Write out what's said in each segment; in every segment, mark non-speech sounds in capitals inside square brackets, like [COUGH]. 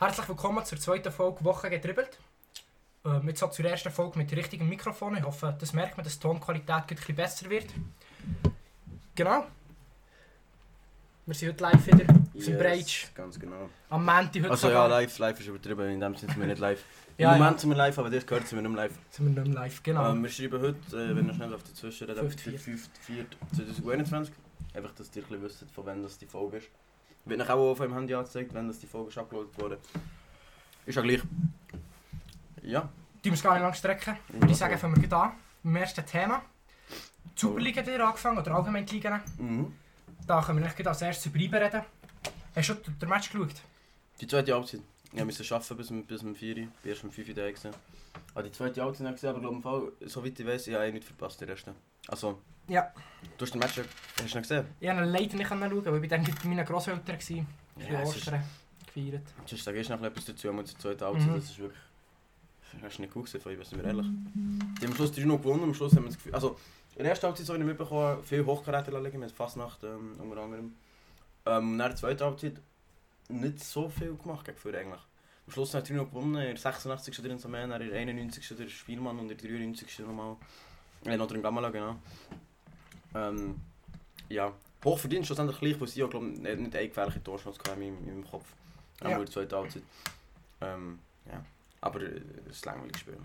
Herzlich willkommen zur zweiten Folge Woche gedribbelt. Ähm, jetzt auch zur ersten Folge mit richtigem Mikrofon. Ich hoffe, das merkt man, dass die Tonqualität ein bisschen besser wird. Genau. Wir sind heute live wieder auf dem Breitsch. Ganz genau. Am Montag heute Also ja, live, live ist übertrieben, in dem Sinne sind wir nicht live. [LAUGHS] Im Ja, Moment ja. sind wir live, aber das gehört sind wir nicht mehr live. Sind wir nicht mehr live, genau. Ähm, wir schreiben heute, äh, wenn wir schnell auf dazwischen reden, 5.4. 5.4.2021. Einfach, dass ihr ein bisschen wisst, von wann das die Folge ist. Wird euch auch auf eurem Handy angezeigt, wenn das die Folge ist abgeladen wurde. Ist ja gleich. Ja. Die müssen gar nicht lang strecken. Würde ich sagen, fangen wir gleich an. Dem ersten Thema. Die Superliga hat wieder angefangen, oder allgemein die Ligen. Mhm. Da können wir nicht als erstes über IBE reden. Hast du schon den Match geschaut? Die zweite Halbzeit. Ich musste arbeiten bis um, bis um 4 Uhr. Ich war erst um 5 Uhr da. gewesen. Aber die zweite Halbzeit habe ich gesehen, aber glaube im soweit ich weiß, ich habe eh nicht verpasst, den ersten. Also, Ja. du hast den Match, hast du gesehen? Ich konnte leider nicht schauen, weil ich dann bei meinen Grosseltern war. Ja, ist- Ostern gefeiert. Sonst sage ich noch etwas dazu, aber zur zweiten Halbzeit, Mhm. das ist wirklich... Das ist nicht gut gewesen, von ich sind wir ehrlich. Die haben am Schluss 3 noch gewonnen, am Schluss haben wir das Gefühl... Also, in der ersten Halbzeit so ich mitbekommen, viel Hochkaräte liegen, mit Fastnacht ähm, unter anderem. Ähm, nach der zweiten Halbzeit nicht so viel gemacht gegen Führer eigentlich. Am Schluss wir 3 noch gewonnen, in der 86. drin Samen, in der 91. der Spielmann und in der 93. nochmal... Äh, noch drin Gamala, genau. Ähm, ja, hochverdient schlussendlich gleich, weil sie auch glaub, nicht, eine gefährliche Torschance in in meinem Kopf. Ja. Ja. in der zweiten Halbzeit. Ähm, ja. Aber es ist ein langweiliges Spiel.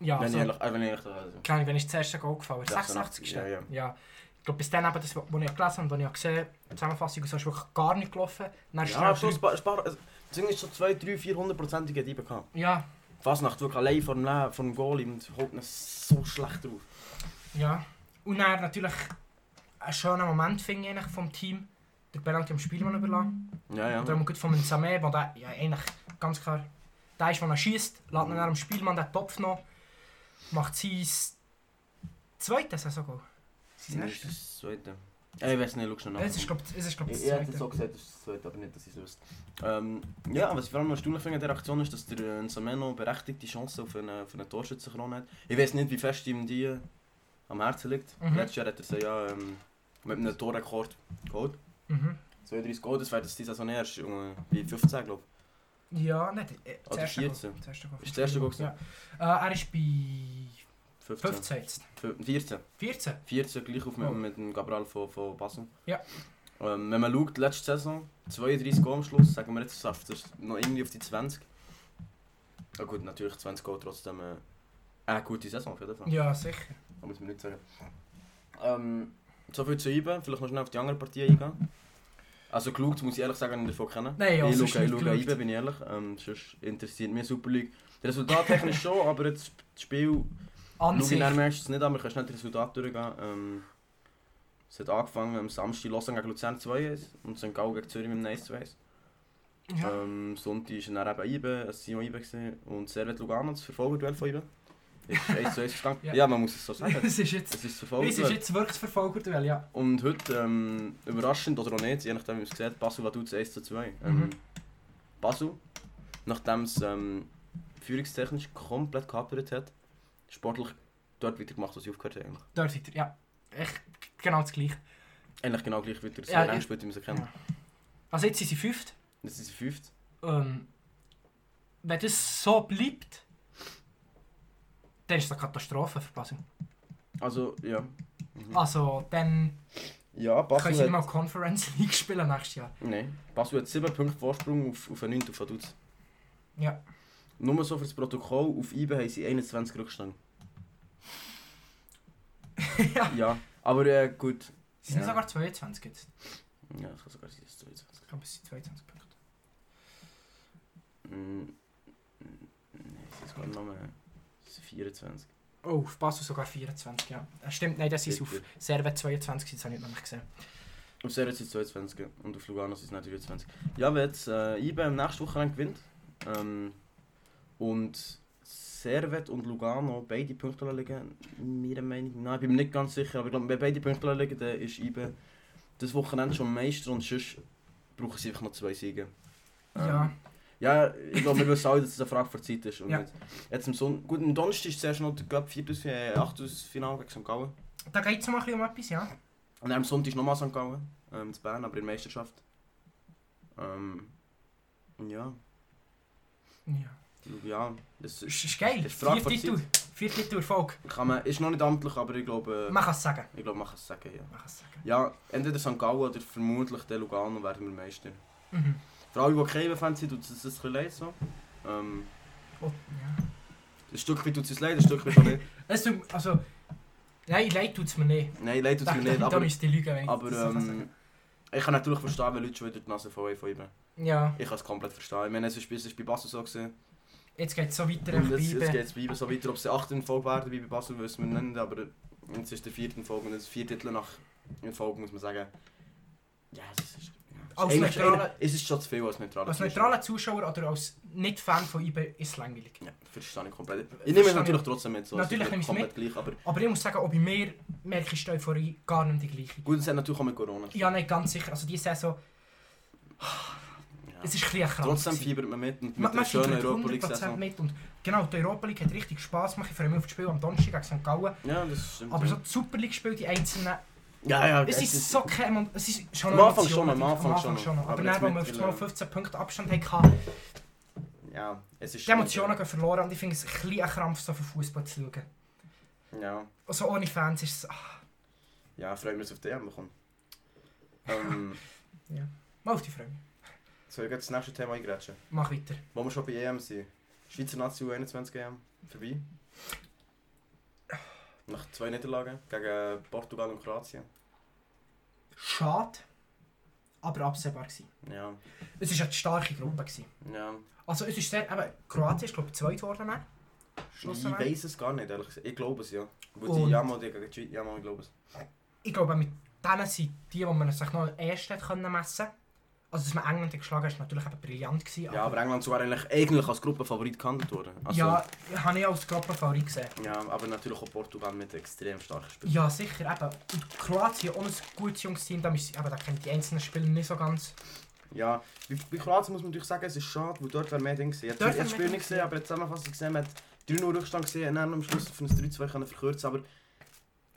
Ja, wenn, also, ich ehrlich, äh, wenn ich ehrlich also. Ahnung, wenn ich das erste Goal gefallen 86, 86. ja, ja. Ich glaube, bis dann eben, das, was ich gelesen habe und was ich gesehen habe, die Zusammenfassung, so ist wirklich gar nicht gelaufen. Dann Ja, am Schluss, drei- ein paar, also, ist so 2, 3, 400-prozentige Diebe gehabt. Ja, Fasnacht wirklich allein vor dem, Le- vor dem Goal und holt ihn so schlecht drauf. ja. Und dann natürlich ein schöner Moment, finde ich, vom Team. Der Penalty am Spielmann überlassen. Ja, ja. Oder gut von Samé, der der- ja, eigentlich ganz klar der ist, der er schießt, lässt ihn am Spielmann den Topf noch, macht sein zweites Saison-Goal. Sein erstes? zweite. Äh, ich weiß nicht, schau schnell nach. Es ist, glaube ich, glaub, das Ich, ich hätte so gesagt, das ist das zweite, aber nicht, dass ich es wüsste. Ähm, ja, was ich vor allem erstaunlich finde an der Aktion ist, dass der äh, Nsameno berechtigte Chance auf eine, auf eine Torschützenkrone hat. Ich weiß nicht, wie fest ihm die am Herzen liegt. Mhm. Letztes Jahr hat er sie ja ähm, mit einem Torrekord geholt. Mhm. 32 Goal, das wäre das diese Saison erst um, wie 15, glaube Ja, nicht. Äh, das Oder erste Goal. 14. Das erste Goal. Ist das erste Goal Ja. Äh, er ist bei ich. 15. 15 jetzt. Fü- 14. 14? 14 gleich auf mit, Oh. mit dem Gabriel von, von Basel. Ja. Ähm, wenn man schaut, letzte Saison, 32 Goal am Schluss, sagen wir jetzt, schafft er es noch irgendwie auf die 20. Ja gut, natürlich 20 Goal trotzdem äh, eine gute Saison auf jeden Fall. Ja, sicher. Das muss man nicht sagen. Ähm, so viel zu IBE, vielleicht noch schnell auf die andere Partie eingehen. Also geschaut, muss ich ehrlich sagen, ich davon kennen. Nein, ja, ich schaue, ich schaue geschaut. IBE, bin ich ehrlich. Ähm, sonst interessiert mich Super League. Resultattechnisch schon, aber jetzt das Spiel An sich. dann meistens nicht an, wir können schnell die Resultate durchgehen. Ähm, es hat angefangen am Samstag Lausanne gegen Luzern 2-1 und St. Gallen gegen Zürich mit einem 1-2-1. Ja. Ähm, Sonntag war dann eben IBE, es war IBE und Servet Lugano, das Verfolgerduell von IBE. Ist [LAUGHS] 1 zu 1 gegangen. Ja. ja. man muss es so sagen. [LAUGHS] Es ist jetzt, Es ist das es ist jetzt wirklich das Verfolgerduell, ja. Und heute, ähm, überraschend oder auch nicht, je nachdem wie man es sieht, Basel Vaduz 1 zu 2. Ähm, Mhm. Basel, nachdem es ähm, führungstechnisch komplett gekapert hat, sportlich dort weitergemacht, was sie aufgehört haben. Eigentlich, Dort weiter, ja. Echt genau das gleiche. eigentlich genau gleich wieder so Ja, ich- gespielt, wie man sie kennt. Ja. Also jetzt sind sie fünft. Jetzt sind sie fünft. Ähm, wenn das so bleibt, dann ist es eine Katastrophe für Basel. Also, ja. Mhm. Also, dann Ja, können sie Basel nicht mal Conference [LAUGHS] League spielen nächstes Jahr. nee, Basel hat 7 Punkte Vorsprung auf, auf einen 9. auf Vaduz. Ja. Nur so für das Protokoll, auf IBE haben sie 21 Rückstand. [LAUGHS] ja. Ja, aber äh, gut. Sie sind Ja. sogar 22 jetzt. Ja, das kann sogar sein, dass es 22 Ich glaube, es sind 22 Punkte. Mm, Nein, es ist gerade noch mehr. Es sind 24. Oh, auf Basel sogar 24, ja. Äh, Stimmt, nein, das ist auf. Servet 22, das habe ich noch nicht gesehen. Auf Servet sind es 22 und auf Lugano sind es nicht 23. Ja, wenn jetzt äh, IBE am nächsten Wochenende gewinnt ähm, und Servet und Lugano beide Punkte liegen, meiner Meinung nach, ich bin mir nicht ganz sicher, aber ich glaube, wenn beide Punkte liegen, dann ist IBE das Wochenende schon Meister und sonst brauchen sie einfach noch zwei Siege. Ähm, Ja. Ja, ich glaube, wir wissen alle, dass es eine Frage für Zeit ist. Und Ja. jetzt, jetzt am Gut, am Donnerstag ist zuerst noch der 4 äh, 8 Finale gegen St. Gallen. Da geht es mal ein bisschen um etwas, ja. Und am Sonntag ist nochmal St. Gallen, ähm, in Bern, aber in der Meisterschaft. Ähm, ja. Ja. Ja, das Ist, ist geil. Das ist Frage Vier von Titel. Vier Titel Erfolg. kann man, ist noch nicht amtlich, aber ich glaube, Man kann es sagen. ich glaube man kann es sagen, ja. Man sagen. Ja, entweder St. Gallen oder vermutlich der Lugano werden wir Meister. Mhm. Für alle, die keine Fans sind, tut es ein bisschen leid so. Ähm, Oh, ja. ein Stück weit tut es leid, ein Stück weit auch nicht. Es also, nein, leid tut es mir nicht. Nein, leid tut es mir Da- nicht, da aber, müsste ich lügen, wenn ich aber ähm, ich kann natürlich verstehen, wenn Leute schon wieder die Nase voll von ihm. Ja, Ich kann es komplett verstehen. Ich meine, es ist bei Basel so gewesen. Jetzt geht es so weiter. Und es, es bleibe. geht jetzt bei ihm so weiter. Ob es der achte Folge werden wie bei Basel, wissen wir nicht. Aber jetzt ist der vierte Folge und jetzt vier Titel nach in Folge, muss man sagen. Ja, es ist... Ja. Als neutraler- Es ist schon zu viel als neutraler Als neutraler Zuschauer oder als Nicht-Fan von IB ist es langweilig. Ja, verstehe ich komplett. Ich nehme es natürlich ich. trotzdem mit. So. Natürlich es nehme ich es komplett gleich, aber Aber ich muss sagen, auch bei mir merke ich die Euphorie gar nicht die gleiche. gut, es hat natürlich auch mit Corona. Ja, nicht ganz sicher. Also diese Saison. Es ist ein bisschen krank. Trotzdem fiebert man mit und mit Man, man schönen Europa 100% League-Saison. mit. Und genau, die Europa League hat richtig Spass gemacht. Ich freue mich auf das Spiel am Donnerstag gegen St. Gallen. Ja, das stimmt. Aber ja. so die Super League-Spiele, die einzelnen, ja, ja, es ist so kein... Es ist schon Am Anfang schon, am Anfang schon. noch. Aber, Aber dann, wenn wir auf mittlerweile- einmal 15 Punkte Abstand hatten, Ja, es ist die Emotionen gehen verloren und ich finde es ein bisschen ein Krampf, so für Fußball zu schauen. Ja, Also ohne Fans ist es... ach, ja, freuen wir uns auf die EM bekommen. [LAUGHS] Ähm, mal auf die Freude. Ich jetzt das nächste Thema eingrätschen? Mach weiter. Wo wir schon bei EM sind. Schweizer Nazi U21 EM. Vorbei. Nach zwei Niederlagen gegen Portugal und Kroatien. Schade, aber absehbar gewesen. Ja, Es war eine starke Gruppe. Gewesen. ja. Also es ist sehr... Eben, Kroatien ist glaube ich zweit geworden. dann. Ich weiß es gar nicht, ehrlich gesagt. Ich glaube es, ja. Wo Und- die, ja, mal die gegen die Schweiz, ja, mal, ich glaube es. Ich glaube, mit denen sind die, die man sich noch erst hat können messen konnte. Also, dass man England geschlagen hat, ist natürlich eben brillant. Gewesen, Ja, aber England war eigentlich, eigentlich als Gruppenfavorit gehandelt worden. Also, ja, habe ich als Gruppenfavorit gesehen. ja, aber natürlich auch Portugal mit extrem starken Spielern. Ja, sicher. Eben. Und Kroatien auch ein gutes junges Team. Da, müssen, eben, da kennen die einzelnen Spieler nicht so ganz. Ja, bei, bei Kroatien muss man natürlich sagen, es ist schade, weil dort wäre mehr Ding gewesen. Ich Dort das Spiel nicht gesehen, aber die Zusammenfassung gesehen, man hat 3-0 Rückstand gesehen und dann am Schluss auf ein 3-2 können verkürzen aber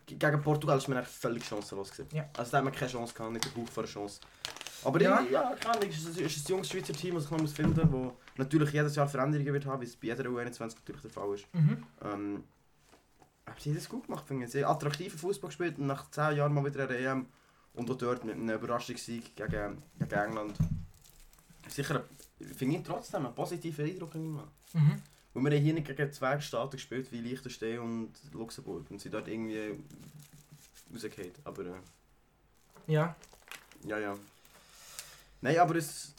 ge- gegen Portugal ist man völlig chancenlos gewesen. Ja. Also da hat man keine Chance gehabt, nicht den Hauch von einer Chance. Aber Ja. ja, ja keine Ahnung, es ist, ist ein junges Schweizer Team, das ich noch muss finden muss, das natürlich jedes Jahr Veränderungen wird haben, wie es bei jeder U21 natürlich der Fall ist. Mhm. Ähm, aber sie haben das gut gemacht, finde ich. Sie haben attraktiven Fußball gespielt und nach 10 Jahren mal wieder eine EM und auch dort mit einem Überraschungssieg gegen, gegen England. Sicher, finde ich trotzdem einen positiven Eindruck. Mhm. Weil wir haben hier nicht gegen zwei Staaten gespielt wie Liechtenstein und Luxemburg und sie dort irgendwie rausgefallen. Aber äh, Ja. ja, ja. Nein, aber es...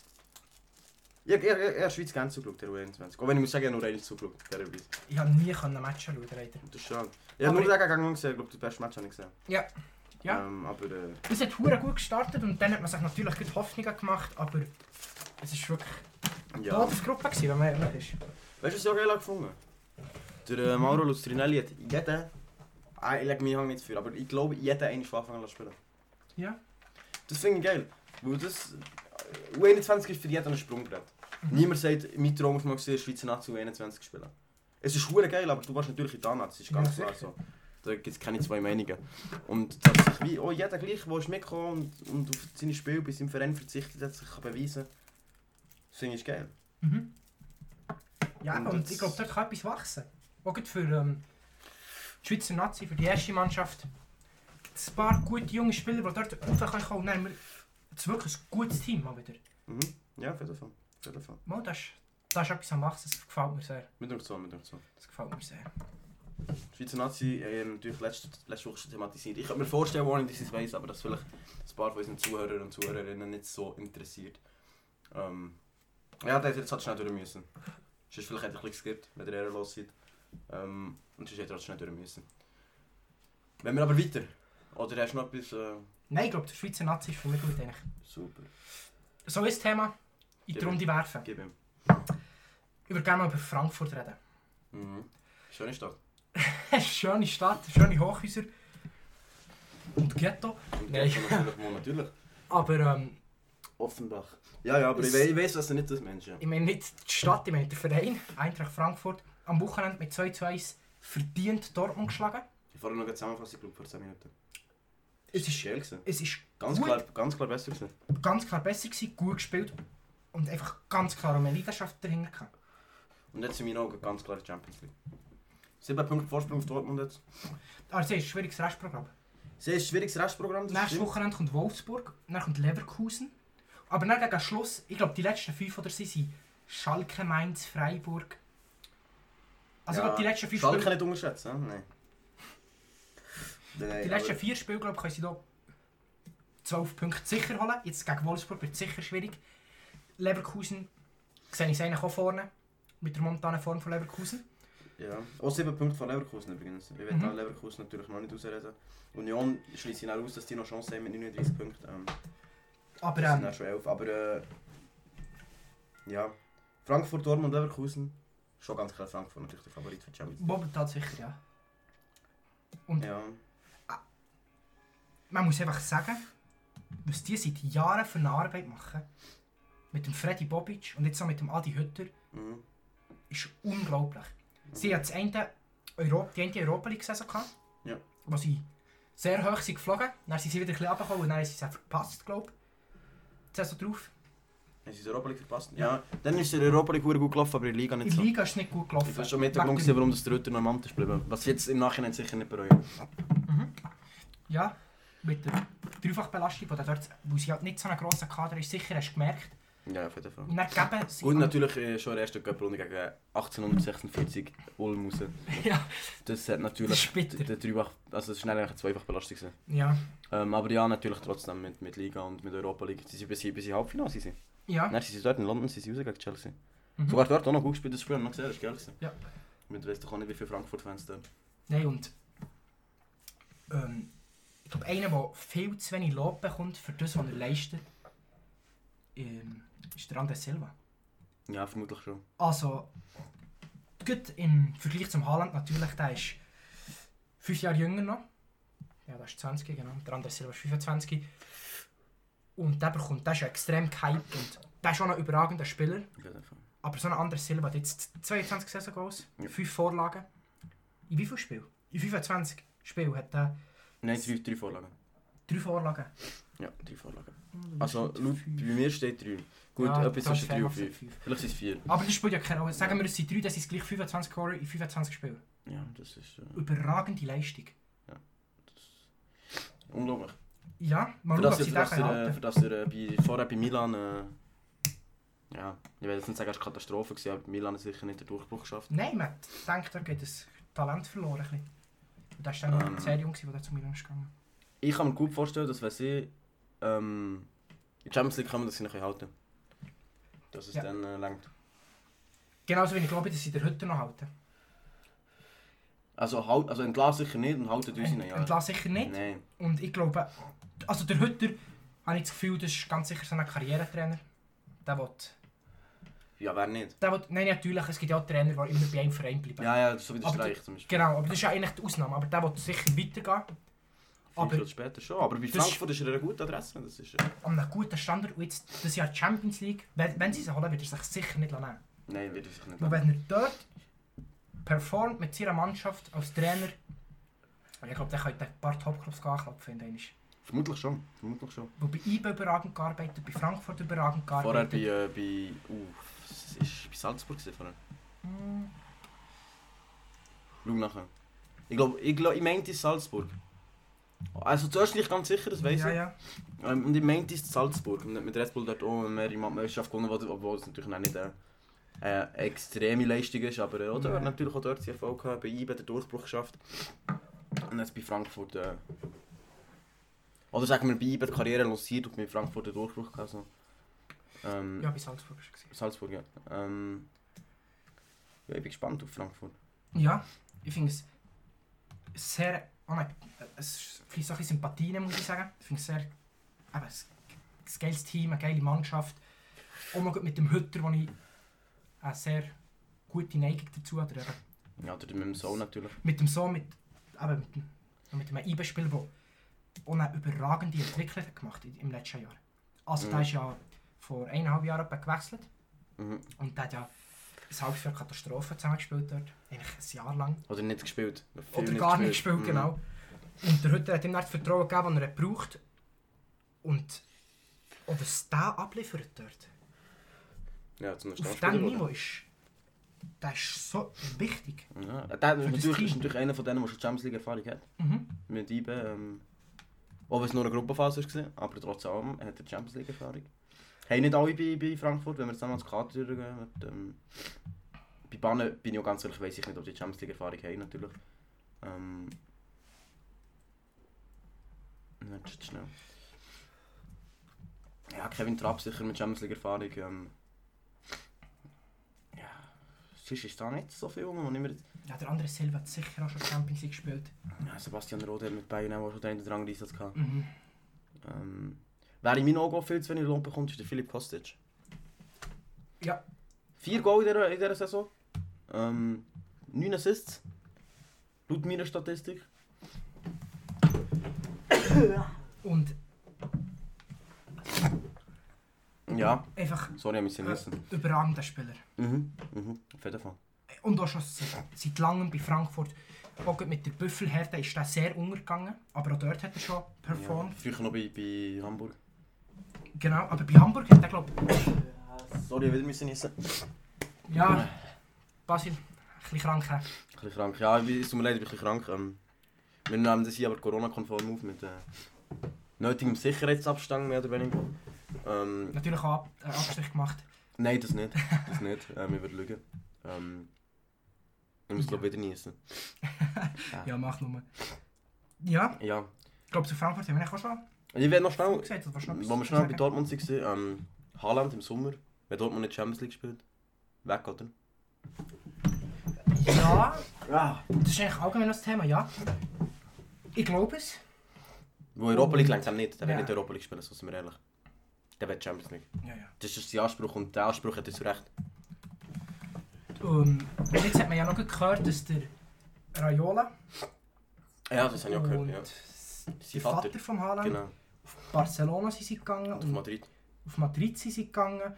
Ich, ich, ich habe der Schweiz gerne zugeschaut, der U21. Auch wenn ich muss sagen, ich habe nur einmal zugeschaut, fairerweise. Ich konnte nie können Match schauen, leider. Das ist schade. Ich habe nur den England gesehen, ich glaube, das beste Match habe ich gesehen. Ja. Ja. Ähm, aber äh, Es hat hure gut gestartet und dann hat man sich natürlich gut Hoffnungen gemacht, aber es ist wirklich eine ja. Todesgruppe gewesen, wenn man ehrlich ist. Weißt du, was ich auch geil gefunden Der äh, Mauro Lustrinelli hat jeden... Ah, ich lege meinen Hang nicht für, aber ich glaube, jeden einen von Anfang an spielen Ja. Das finde ich geil. Weil das... äh, U21 ist für jeden ein Sprungbrett. Mhm. Niemand sagt, mein Traum ist mal gewesen, Schweizer Nazi U21 zu spielen. Es ist hure geil, aber du warst natürlich in der das ist ganz Ja, klar so. Da gibt es keine zwei Meinungen. Und das hat sich wie auch jeder gleich, der ist mitgekommen und, und auf seine Spiele bei seinem Verein verzichtet hat, sich kann beweisen Das finde ich geil. Mhm. Ja, Und und, ich glaube, dort kann etwas wachsen. Auch für ähm, die Schweizer Nazi, für die erste Mannschaft. Gibt es ein paar gute junge Spieler, die dort raufkommen können. Jetzt wirklich ein gutes Team mal wieder. Mhm. Ja, auf jeden Fall. Auf jeden Fall. Mal, das, ist, das ist etwas am Wachsen, das gefällt mir sehr. Mit so, mit so. Das gefällt mir sehr. Die Schweizer Nazi haben natürlich letzte, letzte Woche schon thematisiert. Ich könnte mir vorstellen, ohne dass ich es weiss, aber dass vielleicht ein paar von unseren Zuhörern und Zuhörerinnen nicht so interessiert. Ähm, ja, hätte jetzt halt schnell durch müssen. Sonst vielleicht hätte ich ein bisschen geskippt, wenn ihr ehrenlos seid. Ähm, und sonst hätte er halt schnell durch müssen. Wenn wir aber weiter. Oder hast du noch etwas... Äh, Nein, ich glaube, der Schweizer Nazi ist für mich gut. Eigentlich. super. So ist das Thema in die Runde werfen. Gib ihm. Ich würde gerne mal über Frankfurt reden. Mhm. Schöne Stadt. [LAUGHS] schöne Stadt, schöne Hochhäuser und Ghetto. Und Nein. Ghetto natürlich, mal natürlich. [LAUGHS] Aber ähm, Offenbach. Ja, ja, aber ich, Es- ich weiss, dass er nicht das Mensch ist. ich meine nicht die Stadt, ich meine der Verein, Eintracht Frankfurt, am Wochenende mit 2 zu 1 verdient Dortmund geschlagen. Ich habe vorher noch eine Zusammenfassung geschaut, vor 10 Minuten. Es ist, geil gewesen. es ist Ganz gut, klar, ganz klar besser gewesen. ganz klar besser gewesen, gut gespielt und einfach ganz klar um eine Leidenschaft dahinter gehabt. Und jetzt sind wir noch ganz klar Champions League. Sieben Punkte Vorsprung auf Dortmund jetzt. Also, es ist ein schwieriges Restprogramm. Sehr schwieriges Restprogramm, Nächstes. Wochenende kommt Wolfsburg, dann kommt Leverkusen. Aber dann gegen Schluss, ich glaube, die letzten fünf oder sie sind Schalke, Mainz, Freiburg. Also, glaube, die letzten fünf Schalke Spiele, nicht unterschätzen, hä? Nein. Nein, die letzten vier Spiele, glaube ich, können sie da 12 Punkte sicher holen. Jetzt gegen Wolfsburg wird es sicher schwierig. Leverkusen sehe ich eigentlich auch vorne. Mit der momentanen Form von Leverkusen. Ja. Auch sieben Punkte von Leverkusen übrigens. Ich will Mhm. Leverkusen natürlich noch nicht ausreden. Union schließe ich auch aus, dass die noch Chance haben mit 39 Punkten. Ähm, Aber das sind ähm, schon 11. Aber äh, ja. Frankfurt, Dortmund, Leverkusen. Schon ganz klar Frankfurt natürlich der Favorit für die Champions League. momentan sicher, ja. Und Ja. Man muss einfach sagen, was die seit Jahren für eine Arbeit machen, mit dem Freddy Bobic und jetzt auch mit dem Adi Hütter, Mhm. ist unglaublich. Sie hat das eine Euro die eine Europa League-Saison gehabt, Ja. wo sie sehr hoch sind geflogen, dann sind sie wieder ein bisschen runtergekommen und dann haben sie es verpasst, glaube ich. Die Saison drauf. Haben sie die Europa League verpasst? Ja. Dann ist der Europa League gut gelaufen, aber der Liga nicht der so. Liga ist nicht gut gelaufen. Ich war schon mit der Grund, warum das der Rütter noch im Amt ist geblieben. Was jetzt im Nachhinein sicher nicht bereue. Ja, mit der Dreifachbelastung, die dort, wo sie halt nicht so einen grossen Kader ist, sicher hast du gemerkt. Ja, auf jeden Fall. Und dann sie... Und natürlich äh, schon in der ersten Cup-Runde gegen 1846 Ulm raus. [LAUGHS] Ja, Das hat natürlich Das ist bitter. der Dreifach, also das ist schnell eigentlich eine Zweifachbelastung ja, Ähm, aber ja, natürlich trotzdem mit, mit Liga und mit Europa League. Sie sind bis, bis in Halbfinale. Sie sind. ja. Nein, sie sind dort in London, sie sind raus gegen Chelsea. Mhm. Sogar dort auch noch gut gespielt, das Spiel noch gesehen, das war geil. Ja. Mit weiss doch auch nicht, wie viele Frankfurt-Fans da. Nein, und ähm, glaube, einer, der viel zu wenig Lob bekommt für das, was er leistet, ähm, ist der André Silva. Ja, vermutlich schon. Also, gut im Vergleich zum Haaland natürlich, der ist fünf Jahre jünger noch. Ja, der ist 20, genau. Der André Silva ist 25. Und der bekommt, der ist ja extrem gehypt und der ist schon ein überragender Spieler. Aber so ein André Silva hat jetzt 22 Saison-Goals, Ja. 5 Vorlagen. In wie viel Spiel? In 25 Spielen hat er Nein, drei, drei Vorlagen. 3 Vorlagen. Ja, drei Vorlagen. Also, laut, bei mir steht drei. Gut, Ja, etwas zwischen drei und fünf. Vielleicht sind es vier. Aber das spielt ja keine Rolle. Sagen wir, es sind 3, das sind gleich 25 Scorer in 25 Spielen. Ja, das ist äh, Überragende Leistung. unglaublich. Ja, mal schauen, das, ob sie das, das halten für das er äh, bei, vorher bei Milan. Äh, ja, ich will jetzt nicht sagen, es war eine Katastrophe, aber Milan hat sicher nicht den Durchbruch geschafft. Nein, man denkt, da geht das Talent verloren. ein bisschen. Und das war dann Ähm. sehr jung, der zu Milan ist gegangen. Ich kann mir gut vorstellen, dass wenn sie ähm, in die Champions League kommen, dass sie noch halten. Dass es Ja. dann äh, langt. Genauso wie ich glaube, dass sie der heute noch halten. Also, halt, also entlassen sicher nicht und halten uns Ent, nicht. Ja. entlassen sicher nicht. Nein. Und ich glaube, also der Hütter, habe ich das Gefühl, das ist ganz sicher so ein Karrieretrainer. Der will, Ja, wer nicht? der will, nein, natürlich, es gibt ja auch Trainer, die immer bei einem Verein bleiben. Ja, ja, so wie der Aber Streich zum Beispiel. Genau, aber das ist ja eigentlich die Ausnahme. Aber der will sicher weitergehen. Fünf aber- Jahre später schon. Aber bei Das ist- Frankfurt ist er eine gute Adresse. Das ist, äh, An einem guten Standard. Und jetzt, das Jahr Champions League, wenn, wenn sie sie holen, wird er sich sicher nicht nehmen. nein, würde ich sich nicht Und wenn er dort performt mit seiner Mannschaft als Trainer, ich glaube, dann könnte ein paar Topclubs anklopfen. finde ich. Vermutlich schon. Vermutlich schon. Wo bei IBE überragend gearbeitet, bei Frankfurt überragend Vorher gearbeitet. bei, äh, bei, uh, es ist bei Salzburg vorher. Hm, Schau nachher. Ich glaube, ich, glaub, ich meinte Salzburg. Also zuerst nicht ganz sicher, das weiß ja, ich. ja. Ähm, und ich meinte es Salzburg. Und mit Red Bull dort auch mehrere Meisterschaft gewonnen, wo- obwohl es natürlich auch nicht eine, eine extreme Leistung ist. Aber äh, oder, Nein. natürlich auch dort sie Erfolg gehabt, bei IBE den Durchbruch geschafft. Und jetzt bei Frankfurt... Äh, oder sagen wir, bei IBE die Karriere lanciert und bei Frankfurt den Durchbruch gehabt. So. Ähm, Ja, bei Salzburg war es. Salzburg, ja. Ähm, ja. Ich bin gespannt auf Frankfurt. Ja, ich finde es sehr. Oh nein, es fließt auch ein bisschen Sympathien, muss ich sagen. Ich finde es sehr. Eben, ein, geiles Team, eine geile Mannschaft. Auch noch mit dem Hütter, wo ich eine sehr gute Neigung dazu habe. Ja, oder mit dem Sohn natürlich. mit dem Sohn, mit, eben mit, dem, mit dem IB-Spieler, der auch eine überragende Entwicklung hat gemacht im letzten Jahr. Also, Mhm. der ist ja vor eineinhalb Jahren gewechselt. Mhm. Und der hat ja ein halbes Jahr Katastrophe zusammengespielt dort. Eigentlich ein Jahr lang. Oder nicht gespielt. Oder gar nicht gespielt, Mhm. genau. Und der Hütter hat ihm dann das Vertrauen gegeben, das er braucht. Und auch was der abliefert dort. Ja, zum Auf diesem. Niveau ist der ist so wichtig. Ja. Der ist das natürlich, ist natürlich einer von denen, der schon Champions League Erfahrung hat. Mhm. Mit IBE. Ähm, auch wenn es nur eine Gruppenphase war, aber trotzdem hat er Champions League Erfahrung. Haben nicht alle bei, bei Frankfurt, wenn wir jetzt einmal ans Kader durchgehen. mit, Ähm, bei Bannen bin ich auch ganz ehrlich, weiß ich nicht, ob die Champions League Erfahrung haben natürlich. Ähm, Jetzt schnell. Ja, Kevin Trapp sicher mit Champions League Erfahrung. Ähm, ja, sonst ist da nicht so viel, mir jetzt Ja, der andere Silva hat sicher auch schon Champions League gespielt. Ja, Sebastian Rode hat mit Bayern auch schon den einen oder anderen Einsatz gehabt. Mhm. Ähm, wer in meinen Augen viel zu wenig Lohn bekommt, ist der Philipp Kostic. Ja. Vier Goal in dieser, in dieser Saison. Ähm, 9 Assists. Laut meiner Statistik. Und Ja, einfach sorry, ich ein wissen. überragender Spieler. Mhm, mhm, auf jeden Fall. Und auch schon seit, seit langem bei Frankfurt. Auch mit der Büffelherde ist er sehr untergegangen. Aber auch dort hat er schon Ja, performt. früher noch bei, bei Hamburg. Genau, aber bei Hamburg hat er glaube Sorry, ich will müssen niesen. ich... Ja, Basil, ein bisschen krank. Ein bisschen krank. Ja, ich es tut mir leid, ich bin ein bisschen krank. Ähm, wir nehmen das hier aber Corona-konform auf mit äh, nötigem Sicherheitsabstand, mehr oder weniger. Ähm, Natürlich auch Ab äh, Abstrich gemacht. Nein, das nicht. Das nicht. Ähm, ich würde lügen. Ähm, ich muss glaube wieder niesen. [LAUGHS] Ja, mach nur. Ja, Ja. ich glaube zu Frankfurt haben wir auch schon Ich werde noch schnell, gesagt, oder was noch wo wir schnell bei? Dortmund waren, ähm, Haaland im Sommer, wenn Dortmund nicht Champions League spielt, weg, oder? Ja, Ja. das ist eigentlich allgemein das Thema, ja. Ich glaube es. Wo Europa League er nicht. Der Ja. will nicht Europa League spielen, so sind wir ehrlich. Der will Champions League. Ja, ja. Das ist sein Anspruch und der Anspruch hat er zu Recht. Ähm, und jetzt hat man ja noch gehört, dass der Raiola Ja, das habe ich auch gehört, ja. der Sein Vater, Vater. von Haaland Genau. Barcelona sind sie gegangen Und und Madrid. auf Madrid sind sie gegangen.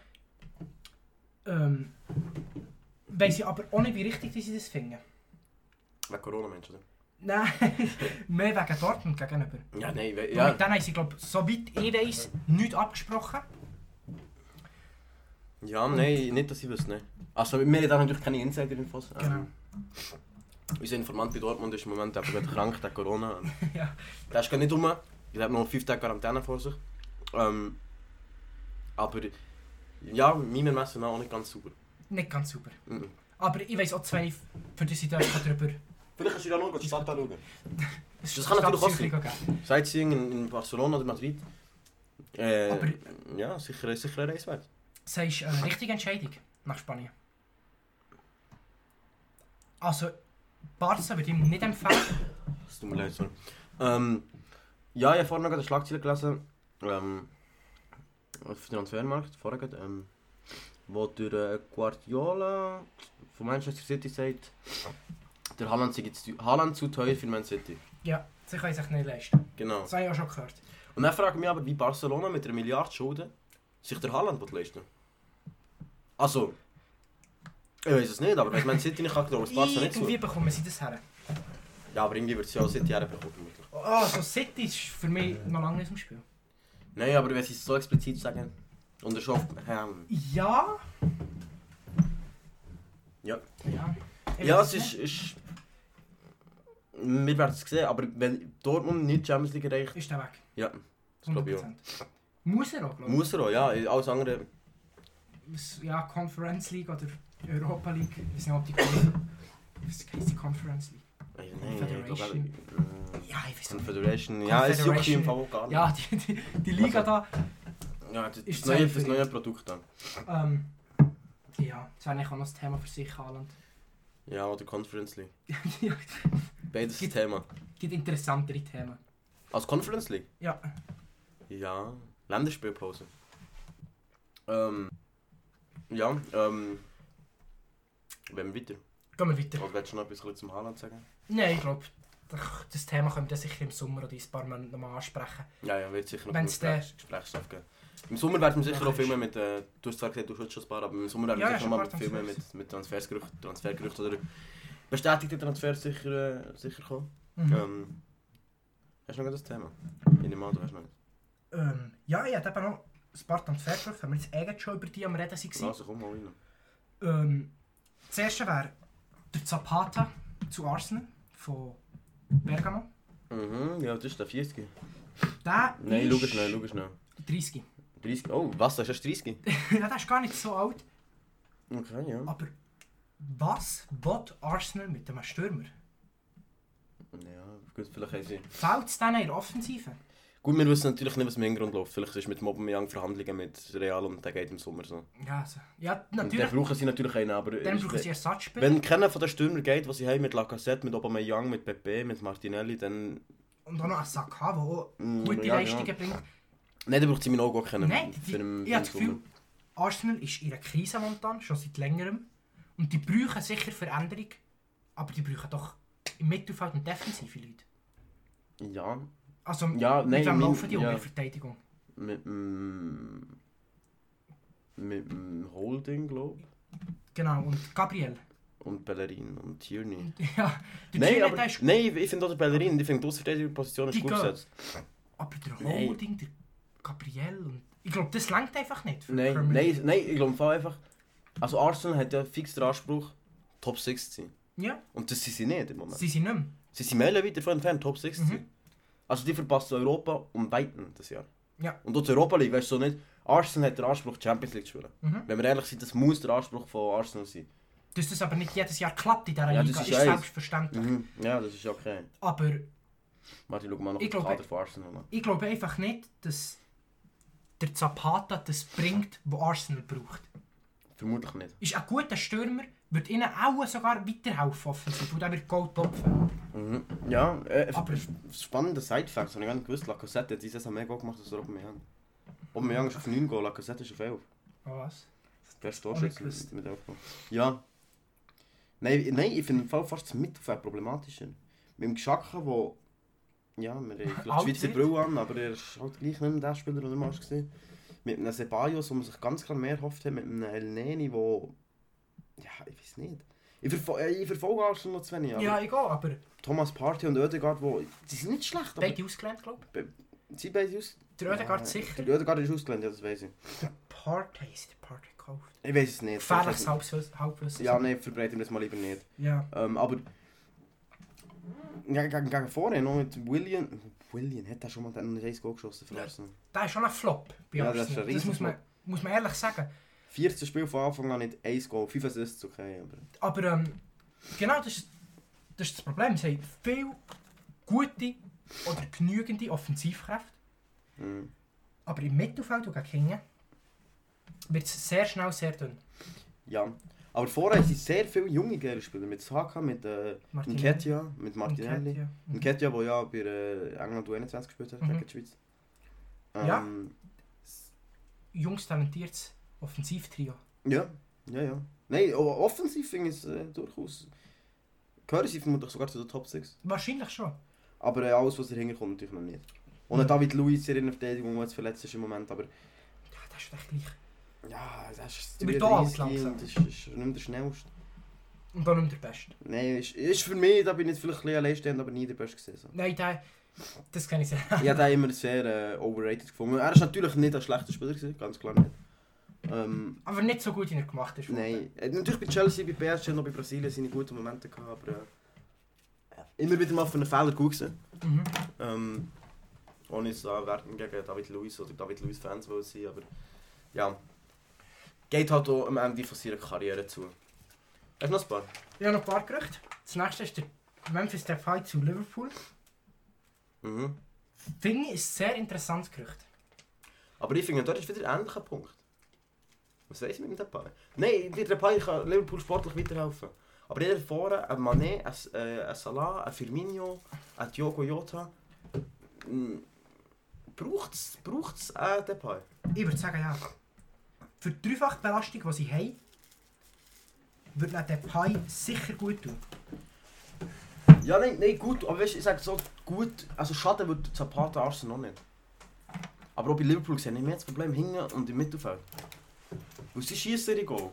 Ähm, weiss ich aber auch nicht, wie richtig sie das finden. Wegen Corona-Mensch, [LAUGHS] oder? Nein, mehr wegen Dortmund gegenüber. Ja, nein, we- Ja. Mit denen haben sie, glaube ich, soweit ich weiss, nichts abgesprochen. Ja, nein, nicht, dass ich wüsste, nein. Also, wir haben da natürlich keine Insider-Infos. Genau. Ähm, unser Informant bei Dortmund ist im Moment einfach krank, der Corona. Ja. Der ist gar nicht rum. Ich habe noch fünf Tage Quarantäne vor sich. Ähm, aber ja, meiner Messe nach auch nicht ganz sauber. Nicht ganz sauber. Mhm. Aber ich weiss auch zu wenig, für das ich da darüber... Vielleicht kannst du ja noch die Stadt anschauen. Das kann natürlich auch geben. Sightseeing in, in Barcelona oder Madrid. Äh, Aber- ja, sicher, sicher eine Reise wert. Sagst du eine richtige Entscheidung nach Spanien? Also, Barca würde ich ihm nicht empfehlen. Es tut mir leid, sorry. Ähm, ja, ich habe vorhin noch eine Schlagzeile gelesen. Ähm, auf dem Transfermarkt, vorher gerade, ähm, wo der äh, Guardiola von Manchester City sagt, der Haaland, sei jetzt, Haaland zu teuer für Man City. Ja, sie können sich nicht leisten. Genau. Das habe ich auch schon gehört. Und dann frage ich mich aber, wie Barcelona mit einer Milliarde Schulden sich der Haaland leisten Also, ich weiß es nicht, aber wenn Man City nicht kann, glaube ich, Barca nicht so. Irgendwie bekommen sie das her. Ja, aber irgendwie wird es ja auch City herbekommen. Ah, so City ist für mich noch lange nicht im Spiel. Nein, aber wenn sie es so explizit sagen, und schon auf, ähm, Ja. Ja. Ja, Ich Ja, es ist, ist. Wir werden es sehen, aber wenn Dortmund nicht Champions League erreicht, Ist der weg. ja, das glaube ich auch. 100%. Muss er auch, glaube ich. Muss er auch, ja. Alles andere. Ja, Conference League oder Europa League. Ich weiß nicht, ob die Was heisst die Conference League? Ich glaube. Confederation. Äh, Ja, ich weiß nicht. Confederation. Ja, es juckt im Fall auch gar nicht. Ja, die, die, die Liga da. ja das, ist neue, das neue Produkt dann. Ähm, ja, das wäre eigentlich auch noch das Thema für sich, Haaland. Ja, oder Conference League. [LAUGHS] ja, Beides Gibt- Thema. gibt interessantere Themen. Als Conference League? Ja, Ja. Länderspielpause. Ähm. Ja, ähm. Wenn wir weiter. gehen wir weiter. Oder willst du noch etwas zum Haaland sagen? Nein, ich glaube, das Thema können wir sicher im Sommer oder in ein paar Monaten nochmal ansprechen. Ja, ja, wird sicher noch Gespräch, Gesprächsstoff geben. Im Sommer werden wir sicher auch Filme mit, äh, du hast zwar gesagt, du hast schon ein paar, aber im Sommer werden wir Ja, sicher schon noch ein mal paar mit Filmen mit, mit Transfergerüchten oder bestätigte Transfers sicher, äh, sicher kommen. Mhm. Ähm, hast du noch das Thema? Ich nehme an, du hast noch. Ähm, ja, ich hatte eben noch ein paar Transfergerüchte, wenn wir jetzt eigentlich schon über die am Reden waren. Also komm mal rein. Ähm, Das erste wäre der Zapata zu Arsenal von Bergamo. Mhm, ja, das ist der 40. Der Nein, ist schau schnell, schau schnell. 30. 30. Oh, was, das ist erst 30? [LAUGHS] ja, der ist gar nicht so alt. Okay, ja. Aber was will Arsenal mit dem Stürmer? Ja, gut, vielleicht haben sie... Fällt es dann in der Offensive? Gut, wir wissen natürlich nicht, was im Hintergrund läuft. Vielleicht ist mit dem Aubameyang Verhandlungen mit Real und der geht im Sommer so. Ja, also, ja Und dann natürlich. brauchen sie natürlich einen, aber... Dann brauchen sie Ersatzspieler. Wenn keiner von den Stürmern geht, was sie haben mit Lacazette, mit Aubameyang, mit Pepe, mit Martinelli, dann... Und auch noch ein Saka, der Mm, gute ja, Leistungen ja. bringt. Nein, dann braucht sie mir auch gar keinen Nein, den, die, ich habe das Gefühl, Arsenal ist in einer Krise momentan, schon seit längerem. Und die brauchen sicher Veränderung, aber die brauchen doch im Mittelfeld und defensive Leute. Ja, Also Ja, nein, mit wem laufen die um ja. in der Verteidigung? mit dem... Mit dem Holding, glaube ich. Genau, und Gabriel. Und Bellerin und Tierney. [LAUGHS] Ja, der Nein, Gino, aber, ist nein, ich finde auch der Bellerin, ich finde die Außenverteidigerposition ist Die gut gehen. gesetzt. Aber der Nein. Holding, der Gabriel und... Ich glaube, das langt einfach nicht Nein, nein, nein, ich glaube einfach... Also Arsenal hat ja fix den Anspruch, Top 6 zu sein. Ja, Und das sind sie nicht im Moment. sie sind nicht mehr. Sie sind meilenweit davon entfernt, Top 6 zu Mhm. sein. Also die verpassen Europa um Weiten das Jahr. Ja. Und auch die Europa League, weißt du so nicht... Arsenal hat den Anspruch, Champions League zu spielen. Mhm. Wenn wir ehrlich sind, das muss der Anspruch von Arsenal sein. Dass das aber nicht jedes Jahr klappt in dieser Ja, das Liga, ist ist, selbstverständlich. Mhm. Ja, das ist okay. Aber Martin, schau mal noch Ich den glaube- Kader von Arsenal an. ich glaube einfach nicht, dass der Zapata das bringt, was Arsenal braucht. Vermutlich nicht. Ist ein guter Stürmer, wird ihnen auch sogar weiterhelfen offensiv, und der wird Gold topfen. Mhm. Ja, äh, Aber- spannender Side-Fact, das habe ich gar nicht gewusst. Lacazette hat diese Saison mehr Goal gemacht als der Aubameyang. Aubameyang ist auf 9 Goal, Lacazette ist auf 11. Oh, was? Der ist Torschütze gewusst. mit 11 Goal. Ja. Nein, nein ich finde fast das Mittelfeld problematischer. Mit dem Geschacke, wo... Ja, wir haben die Schweizer wird. Brille an, aber er ist halt gleich nicht mehr der Spieler, den er mal war. Mit einem Ceballos, wo man sich ganz klar mehr hofft hat, mit einem El Neni, wo... Ja, ich weiß nicht. Ich, verfol äh, ich verfolge Arsenal noch zu wenig, Ja, ich gehe, aber Thomas Party und Oedegaard, wo... Die sind nicht schlecht, beide ausgelernt, glaube Sie beide aus... ich. Der Oedegaard Ja, sicher. Der Oedegaard ist ausgelernt, ja, das weiß ich. Der Partey ist der Partey gekauft. Ich weiß es nicht. Gefährliches Halbwissen. Ja, nein, verbreiten wir das mal lieber nicht. Ja. Ähm, aber... Ja, gegen, gegen vorne noch mit William... William, hat er schon mal einen Race Goal geschossen für Ja. Arsenal? Das ist schon ein Flop bei Ja, das Arsenal. ist ein das muss man, muss man ehrlich sagen. 14 Spiel von Anfang an nicht 1 Goal, 5 Assists, okay, aber... Aber ähm, genau das ist, das ist das Problem. Sie haben viele gute oder genügende Offensivkräfte. Mhm. Aber im Mittelfeld und gegen wird es sehr schnell sehr dünn. Ja. Aber vorher sind sehr viele junge Spieler. Mit Saka, mit äh. Nketiah, mit Martinelli. Nketiah. Mhm. Der ja bei äh, England U21 gespielt hat, Mhm. gegen die Schweiz. Ja. Ähm, Jungs talentiertes Offensivtrio. Ja, ja, ja. Nein, o- offensiv finde ich es äh, durchaus. Gehören sie vermutlich sogar zu den Top 6. Wahrscheinlich schon. Aber äh, alles, was dahinter kommt, natürlich noch nicht. Und Ja. ja. David Luiz in der Verteidigung, der jetzt verletzt ist im Moment, aber Ja, das ist echt gleich. ja, das ist Über Wahl 33 langsam. das ist, ist nicht mehr der schnellste. Und dann nicht der Beste. Nein, ist, ist für mich, da bin ich jetzt vielleicht ein bisschen alleinstehend, aber nie der Beste gesehen. So. Nein, der, das kann ich sagen. Ich habe den immer sehr äh, overrated gefunden. Er ist natürlich nicht ein schlechter Spieler, gewesen, ganz klar nicht. Ähm, Aber nicht so gut, wie er gemacht ist. Nein, äh, natürlich bei Chelsea, bei PSG und auch bei Brasilien seine guten Momente gehabt, aber äh, immer wieder mal für einen Fehler gut gewesen. Mhm. Ähm, ohne da Werten gegen David Luiz oder David Luiz Fans wollen sein, aber ja. Geht halt auch am Ende von seiner Karriere zu. Hast du noch ein paar? Ich habe noch ein paar Gerüchte. Das nächste ist der Memphis Depay zu Liverpool. Mhm. Finde ich ein sehr interessantes Gerücht. Aber ich finde, dort ist wieder ein ähnlicher Punkt. Was weiß ich mit dem Depay? Nein, der Depay kann Liverpool sportlich weiterhelfen. Aber jeder vorne, ein Mané, ein, äh, ein Salah, ein Firmino, ein Diogo Jota, braucht es braucht's, äh, Depay? Ich würde sagen, ja. Für die Dreifachbelastung, die sie haben, würde ihnen Depay sicher gut tun. Ja, nein, nein, gut, aber weißt, ich sage so, gut, also Schaden würde Zapata Arsenal noch nicht. Aber auch bei Liverpool sehe ich mehr das Problem hinten und im Mittelfeld. Weil sie schießen ihre Goal.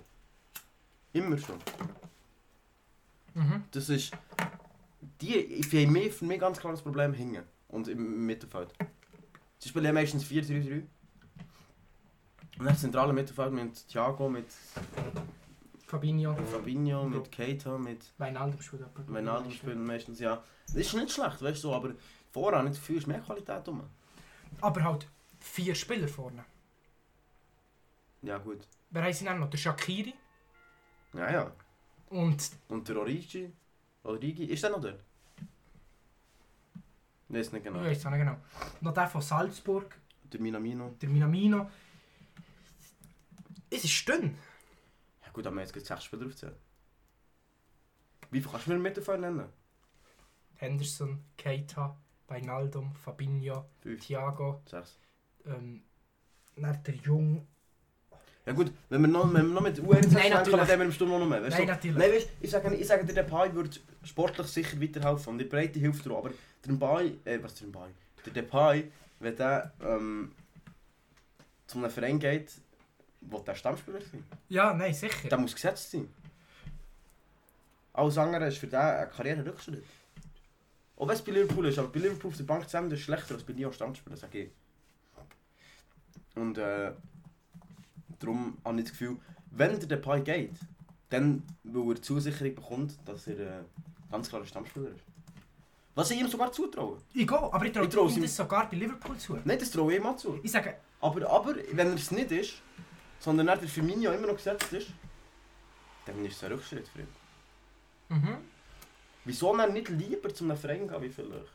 Immer schon. Mhm. Das ist. Die, ich habe mehr, für mich ganz klar das Problem hinten und im Mittelfeld. Sie spielen ja meistens 4-3-3. Und dann das zentrale Mittelfeld mit Thiago, mit Fabinho, Mit Fabinho, mit Keita, mit Wijnaldum spielt jemand. Wijnaldum spielen meistens, ja. Das ist nicht schlecht, weißt du, aber das Gefühl, ist mehr Qualität rum. Aber halt vier Spieler vorne. Ja gut. Wer sie dann noch? Der Shakiri Ja, ja. und Und der Origi? Origi, ist der noch der? Ich weiß nicht genau. ich weiß auch nicht genau. Noch der von Salzburg, Der Minamino. der Minamino. Es ist dünn. Ja gut, aber wir jetzt gerade sechs Spieler aufgezählt. Wie viel kannst du mir im Mittelfeld nennen? Henderson, Keita, Wijnaldum, Fabinho, Fünf, Thiago, sechs. ähm, dann der Jung. Ja gut, wenn wir noch, wenn wir noch mit U21 Nein, natürlich. dann wir im Sturm noch mehr. Weißt Nein, natürlich. Nein, weißt, ich sage, ich sage dir, der Depay würde sportlich sicher weiterhelfen und die Breite hilft dir. Aber der Depay, äh, was der Depay? Der Depay, wenn der ähm, zu einem Verein geht, will der Stammspieler sein. Ja, nein, sicher. Der muss gesetzt sein. Alles andere ist für den ein Karriererückschritt. Auch wenn es bei Liverpool ist, aber bei Liverpool auf der Bank zusammen ist schlechter als bei Lyon Stammspieler, sage ich. Und äh, darum habe ich das Gefühl, wenn der Depay geht, dann, weil er Zusicherung bekommt, dass er äh, ganz klar ein Stammspieler ist. Was ich ihm sogar zutraue. Ich gehe, aber ich traue Ich traue ihm das sogar bei Liverpool zu. Nein, das traue ich ihm auch zu. Ich sage, Aber, aber wenn er es nicht ist, sondern er der Firmino immer noch gesetzt ist, dann ist es ein Rückschritt für ihn. mhm. Wieso dann nicht lieber zu einem Verein gehen wie vielleicht?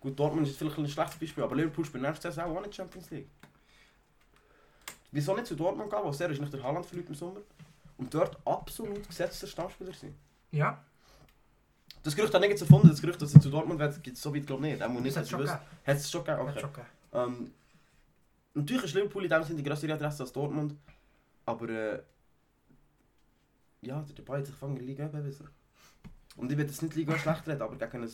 Gut, Dortmund ist vielleicht ein schlechtes Beispiel, aber Liverpool spielt nächstes Jahr auch nicht Champions League. Wieso nicht zu Dortmund gehen, wo er ist nach der Haaland verliert im Sommer und dort absolut gesetzter Stammspieler sein? ja, Das Gerücht ich nicht erfunden, das Gerücht, dass er zu Dortmund wird, gibt es so weit glaube ich nicht. Er muss nicht, hat dass schon gegeben. Hat es schon gegeben? Hat Okay. Ähm, natürlich ist Liverpool in dem Sinne die größere Adresse als Dortmund, aber äh, ja, der Depay hat sich von der Liga bewiesen. Und ich will jetzt nicht Liga schlecht reden, aber gegen ein,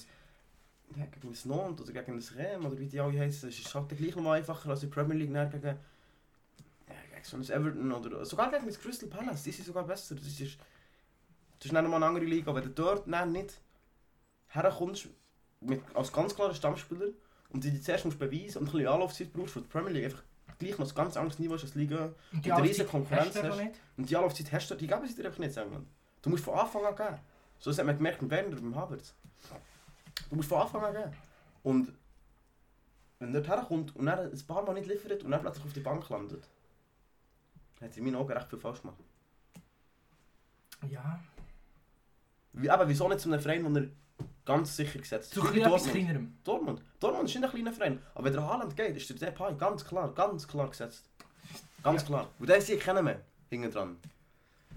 ja, gegen ein Nantes oder gegen ein Rem oder wie die alle heißen, ist es halt gleich noch einfacher als in der Premier League gegen, ja, gegen so ein Everton oder sogar gegen das Crystal Palace, die sind sogar besser. Das ist, das ist dann nochmal eine andere Liga, wenn du dort dann nicht herkommst mit, als ganz klarer Stammspieler und die zuerst musst beweisen und ein bisschen Anlaufzeit brauchst für die Premier League, einfach gleich noch ein ganz anderes Niveau als Liga. Und die riesen Konkurrenz hast hast. nicht. Und die Anlaufzeit hast du, die geben sie dir einfach nicht in England. Du musst von Anfang an geben. So hat man gemerkt mit Werner und beim Havertz. Du musst von Anfang an geben. Und wenn er dort herkommt und er ein paar Mal nicht liefert und er plötzlich auf die Bank landet, hat er in meinen Augen recht viel falsch gemacht. Ja, Wie, aber wieso nicht zu einem Verein, wo er ganz sicher gesetzt ist? zu Wie ein etwas Dortmund. kleinerem. Dortmund. Dortmund ist nicht ein kleiner Verein. Aber wenn der Haaland geht, ist der Depay ganz klar, ganz klar gesetzt. Ganz Ja. klar. Und den sie kennen wir hinten dran.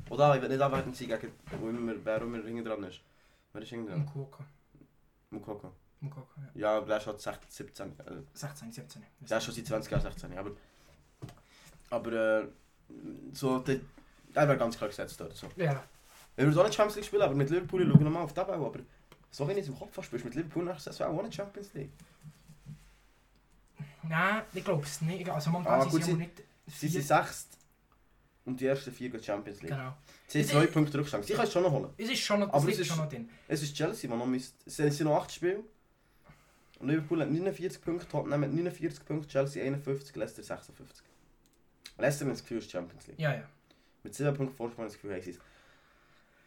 Oder ich will nicht anwerten sie gegen wo immer, wer immer hinten dran ist. Wer ist hinten dran? Mukoko. Mukoko. Mukoko, ja. Ja, aber der ist halt 16, 17. Äh, 16, 17. der ist schon seit 20 Jahren 16. Aber, aber äh, so, der, der wäre ganz klar gesetzt dort. So. Ja, Er würde auch nicht Champions League spielen, aber mit Liverpool schauen wir mal auf den Bau. Aber so wie ich es im Kopf spielst du mit Liverpool nächstes Jahr auch nicht Champions League. nein, ich glaube es nicht. Also momentan Ah, sind gut, sie auch sie- nicht Sie sind sechst und die ersten vier gehen Champions League. Genau. Sie haben zwei Punkte Rückstand. Sie können es schon noch holen. Es ist schon noch, Aber es ist- schon noch drin. Es ist Chelsea, die noch müsst. Es sind noch acht Spiele. Und Liverpool hat 49 Punkte, Tottenham hat 49 Punkte, Chelsea 51, Leicester 56. Leicester das Gefühl, es ist Champions League. Ja, ja. Mit 7 Punkten Vorsprung das Gefühl, es.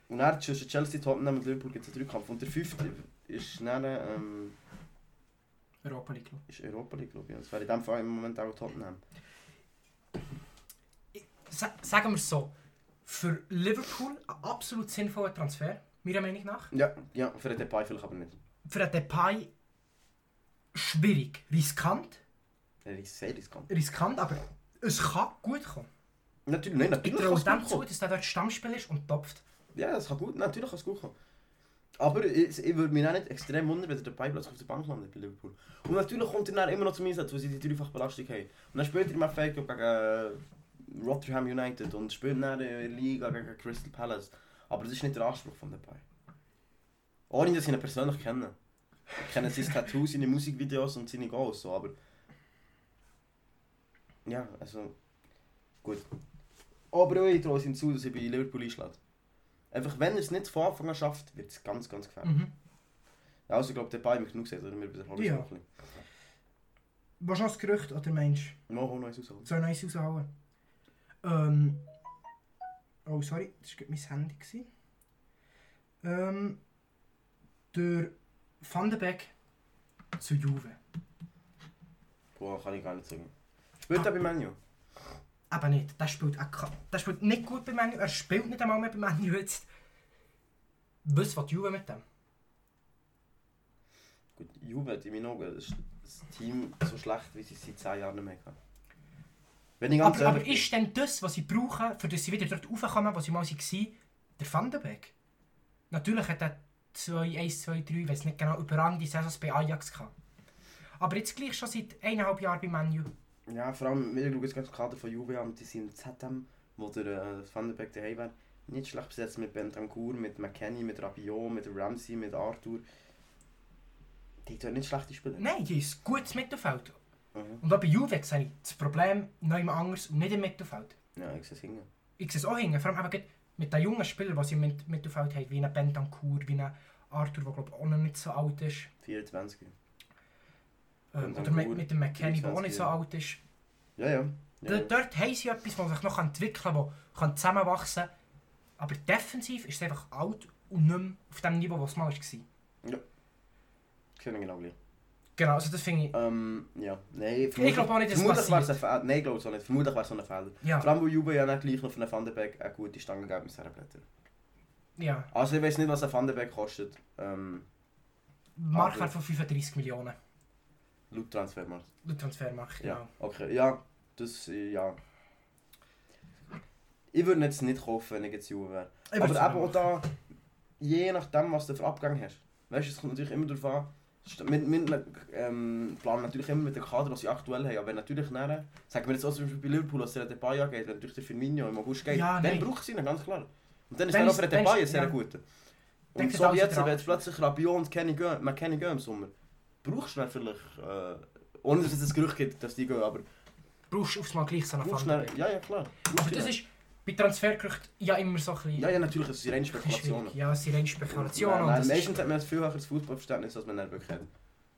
Und dann zwischen Chelsea, Tottenham und Liverpool gibt es einen Dreikampf. Und der fünfte ist dann ähm, Europa League. glaub ist Europa League, glaube ich. Das wäre in dem Fall im Moment auch Tottenham. ich. Sa sagen wir es so. Für Liverpool ein absolut sinnvoller Transfer, meiner Meinung nach. Ja, ja, für den Depay vielleicht aber nicht. Für einen Depay schwierig. Riskant. Er ist sehr riskant. Riskant, aber es kann gut kommen. Natürlich, nein, Ich natürlich traue es dem gut zu, dass der dort Stammspieler ist und topft. Ja, das kann gut, natürlich kann es gut kommen. Aber ich, ich würde mich auch nicht extrem wundern, wenn der plötzlich auf der Bank landet bei Liverpool. Und natürlich kommt er dann immer noch zum Einsatz, weil sie die dreifache Belastung haben. Und dann spielt er im FA gegen äh, Rotherham United und spielt dann in der Liga gegen Crystal Palace. Aber das ist nicht der Anspruch von Depay. Ohne dass ich ihn persönlich kenne. Ich kenne sein Tattoo, seine Musikvideos und seine Goals, so, aber... Ja, also... Gut. Aber ich traue es ihm zu, dass er bei Liverpool einschlägt. Einfach, wenn er es nicht von Anfang an schafft, wird es ganz, ganz gefährlich. Mhm. Ja, also ich glaube, der Bein mich genug gesagt, oder wir wiederholen es Ja. noch ein bisschen. Was noch das Gerücht, oder meinst Noch hol noch eins rausholen. du, soll noch eins raushauen? Ähm, Oh, sorry, das war gerade mein Handy. gewesen. Ähm, der Van de Beek zu Juve. Boah, kann ich gar nicht sagen. Spielt er bei Menu? Aber nicht, der spielt, auch, der spielt nicht gut bei Manu, er spielt nicht einmal mehr bei Manu jetzt. Was will Juve mit dem? Gut, Juve in meinen Augen ist das Team so schlecht, wie sie es seit 10 Jahren nicht mehr haben. Wenn ich ganz Aber, aber ist denn das, was sie brauchen, für das sie wieder dort raufkommen, wo sie mal waren, der Van de Beek? Natürlich hat er 2, 1, 2, 3, ich weiß nicht genau, überragende Saisons bei Ajax gehabt. Aber jetzt gleich schon seit eineinhalb Jahren bei Manu. Ja, vor allem, wir schauen jetzt gerade das Kader von Juve an, die sind im ZM, wo der äh, Van der Beek daheim wäre. Nicht schlecht besetzt mit Bentancur, mit McKenny, mit Rabiot, mit Ramsey, mit Arthur. Die tun nicht schlechte Spieler. Nein, die ist gutes Mittelfeld. Mhm. Und auch bei Juve sehe ich das Problem noch immer anders und nicht im Mittelfeld. Ja, ich sehe es hingehen. Ich sehe es auch hängen, vor allem eben mit den jungen Spielern, die sie im Mit- Mittelfeld haben, wie ein Bentancur, wie ein Arthur, der glaube ich auch noch nicht so alt ist. 24. Ähm, oder mit, mit dem McKenny, der auch nicht 23, so ja. alt ist. Ja, ja. ja, ja. Dort haben sie etwas, das sich noch entwickeln kann, das zusammenwachsen kann. Aber defensiv ist es einfach alt und nicht mehr auf dem Niveau, das es mal war. Ich sehe ihn genau gleich. Genau, also das finde ich... Ähm, ja. Nein, Ich glaube auch nicht, dass vermutlich es passiert. ein. Nein, ich glaube es auch nicht. Vermutlich wäre es so ein Fehler. Ja, Vor allem, weil Juve ja nicht gleich noch für einen Van der Beek eine gute Stange gegeben mit Blätter. ja. Also ich weiß nicht, was ein Van der Beek kostet. Ähm, Marktwert von 35 Millionen. Laut Transfermarkt. Der Transfermarkt, Ja, genau. okay. Ja, das, äh, ja. Ich würde jetzt nicht kaufen, wenn ich jetzt Juve wäre. Aber eben auch da, je nachdem, was du für Abgang hast. Weißt du, es kommt natürlich immer darauf an. Wir, wir ähm, planen natürlich immer mit dem Kader, was sie aktuell haben. Aber wenn natürlich nachher, sagen wir jetzt auch zum Beispiel bei Liverpool, dass der Depay geht, wenn natürlich der Firmino im August geht, Ja, dann braucht sie ihn, ganz klar. Und dann ist Dann auch dann Depay ein sehr ja. guter. Und so jetzt, wenn jetzt plötzlich Rabiot und Kenny gehen, McKenny gehen im Sommer, brauchst du vielleicht, äh, ohne dass es ein Gerücht gibt, dass die gehen, aber Brauchst du aufs Mal gleich so einen Beek. ja, ja klar. Aber das ist bei Transfergerüchten ja immer so ein bisschen... Ja, ja, natürlich, es sind reine Spekulationen. Ja, es sind reine Spekulationen. Nein, meistens hat man ein viel höheres Fußballverständnis, als man dann wirklich hat.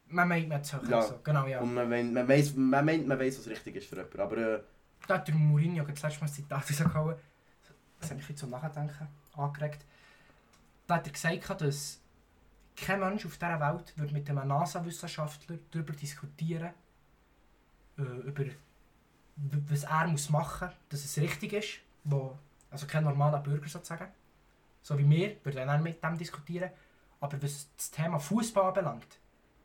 Man meint, man hat. Ja. So. Genau, ja. Und man, meint- man, weiss, man meint, man weiss, was richtig ist für jemanden. Aber äh, Da hat der Mourinho das letzte Mal ein Zitat rausgehauen. Das hat mich jetzt zum Nachdenken angeregt. Da hat er gesagt, dass kein Mensch auf dieser Welt würde mit einem NASA-Wissenschaftler darüber diskutieren äh, über was er muss machen muss, dass es richtig ist. Wo, also kein normaler Bürger sozusagen. So wie wir, würden dann mit dem diskutieren. Aber was das Thema Fußball anbelangt,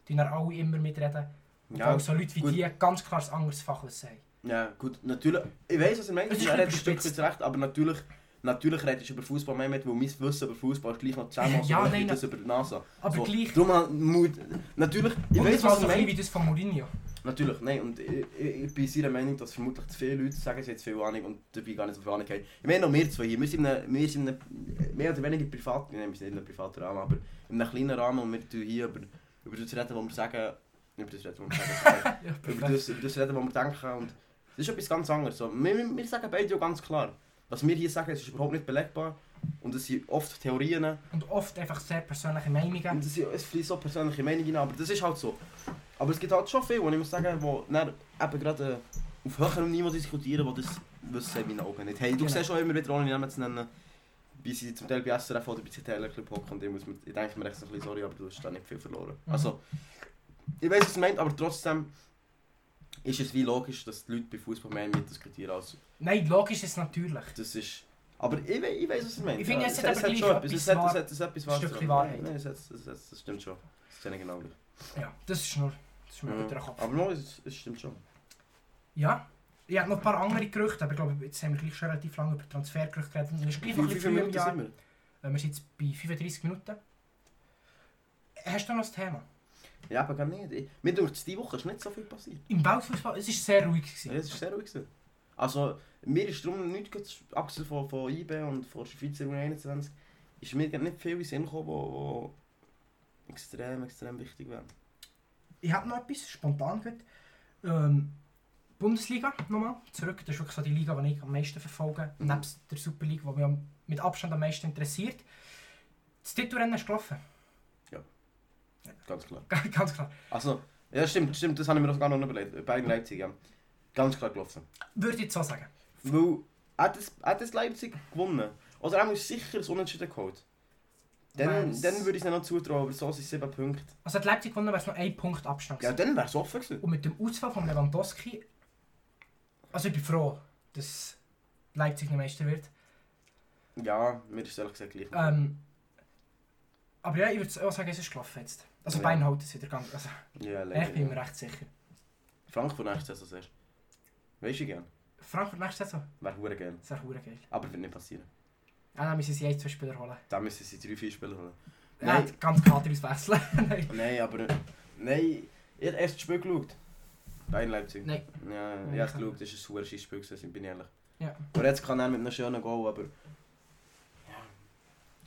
die dann alle immer mitreden. ja, so Leute wie gut. die ganz klar ein anderes Fachwissen haben. ja, gut, natürlich. Ich weiss, was er meint, er hat ein. Stück recht, aber natürlich, natürlich redest du über Fußball mehr mit, weil mein Wissen über Fußball ist gleich noch zehnmal so Ja, nein, das über die NASA. Aber so, gleich... Darum Mut. Natürlich, ich Und war was bisschen meint. wie das von Mourinho. Natürlich, nein, und ich, ich, ich bin seiner Meinung, dass vermutlich zu viele Leute sagen, sie zu viel Ahnung und dabei gar nicht so viel Ahnung haben. Ich meine, noch wir zwei hier, wir sind, in wir sind in mehr oder weniger privat, nein, wir sind nicht in einem privaten Rahmen, aber in einem kleinen Rahmen und wir tun hier über, über das reden, was wir sagen, über das reden, was wir sagen, [LAUGHS] Ja, über, das, über das reden, was wir denken und das ist etwas ganz anderes. So, wir, wir- wir sagen beide ja ganz klar, was wir hier sagen, ist überhaupt nicht belegbar und es sind oft Theorien Und oft einfach sehr persönliche Meinungen. und es, es fließt so persönliche Meinungen rein, aber das ist halt so. Aber es gibt halt schon viele, wo ich muss sagen, wo dann eben gerade äh, auf höherem Niveau diskutieren, die das Wissen in meinen Augen nicht haben. Du Genau. siehst schon immer wieder, ohne Namen zu nennen, wie sie zum Teil bei SRF oder bei Club hocken und ich, muss mir, ich denke mir echt so ein bisschen, sorry, aber du hast da nicht viel verloren. Mhm. Also, ich weiß, was du meinst, aber trotzdem ist es wie logisch, dass die Leute bei Fußball mehr mitdiskutieren als Nein, logisch ist es natürlich. das ist... Aber ich, we- ich weiß, was du meinst. Ich finde, ja, es aber hat schon etwas Es hat, es hat, es hat etwas Stückchen. Wahrheit. Nein, es hat, es hat, das stimmt schon. Das ist genau. Ja, das ist nur... Das ist mir den Kopf. Aber no, es, es stimmt schon. Ja. Ich habe noch ein paar andere Gerüchte, aber ich glaube, jetzt haben wir gleich schon relativ lange über Transfergerüchte geredet. Und es ist Wie gleich noch ein viele bisschen früh im Minuten Jahr. sind wir? Äh, Wir sind jetzt bei 35 Minuten. Hast du noch ein Thema? Ja, aber gar nicht. Ich- Mir durch diese Woche ist nicht so viel passiert. Im Weltfußball, es war sehr ruhig. Ja, es ist sehr ruhig. gewesen. Also, mir ist darum nichts, ge- abgesehen von, von IB und von Schweizer U21, ist mir nicht viel in Sinn gekommen, wo, wo extrem, extrem wichtig wäre. Ich habe noch etwas spontan gehört. Ähm, Bundesliga nochmal zurück. Das ist wirklich so die Liga, die ich am meisten verfolge. Mhm. Nebst der Super League, die mich mit Abstand am meisten interessiert. Das Titelrennen ist gelaufen. Ganz klar. Ganz klar. Also, ja, stimmt, stimmt, das habe ich mir auch gar noch überlegt. Bayern Leipzig, ja. Ganz klar gelaufen. Würde ich jetzt so sagen. Weil hat das, hat das Leipzig gewonnen? Oder er muss sicher das Unentschieden geholt. Dann, dann würde ich es nicht noch zutrauen, aber so sind es 7 Punkte. Also hat Leipzig gewonnen, wäre es noch ein Punkt Abstand Ja, gewesen. dann wäre es offen gewesen. Und mit dem Ausfall von Lewandowski... Also ich bin froh, dass Leipzig nicht Meister wird. Ja, mir ist es ehrlich gesagt gleich. Ähm, aber ja, ich würde auch sagen, es ist gelaufen jetzt. Also Ja. Hält es wieder gegangen. Also, ja, leider. ich bin mir recht sicher. Frankfurt nächstes Saison zuerst. Weißt du gern? Frankfurt nächste Saison, Wäre hure das wäre verdammt geil. Aber wird nicht passieren. Ah, dann müssen sie ein, zwei Spieler holen. Da müssen sie 3-4 Spieler holen. Ja, Nein. ganz Kader auswechseln. [LAUGHS] Nein. Nein, aber. Nein, ich habe erst das Spiel geschaut. Bayern Leipzig. Nein. Ja, ich habe es geschaut, das war ein super Spiel, gewesen, bin ich ehrlich. Ja. Aber jetzt kann er mit einem schönen Goal, aber.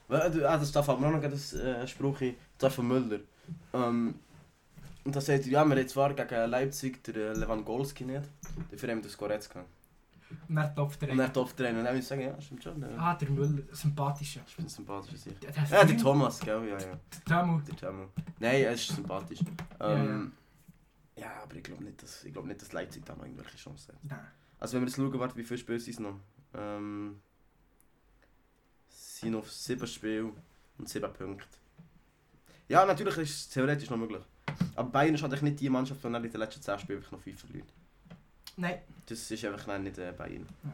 Ja. Du- Ah, das darf aber noch das äh, Spruch ein, das von Müller. Ähm, und da sagt er, ja, wir haben zwar gegen Leipzig der äh, Lewandowski nicht, dafür haben wir das Goretzka. Und dann topft er Und er darf trainen. Und dann ich sagen, ja, stimmt schon. Der, Ah, der Müller, sympathischer. Ich bin sympathischer Sicht. Der, der, Ja, der Thomas, gell, ja, ja. Tamu. Der Jamu. Nein, er ist sympathisch. Ähm, ja, aber ich glaube nicht, dass, ich glaub nicht, dass Leipzig da noch irgendwelche Chancen hat. Nein. Also wenn wir jetzt schauen, warte, wie viele Spiele sind es noch? Ähm, es sind noch 7 Spiele und 7 Punkte. Ja, natürlich ist es theoretisch noch möglich. Aber Bayern ist halt nicht die Mannschaft, die in den letzten 10 Spielen noch 5 verliert. Nein. Das ist einfach nicht äh, Bayern. Ja.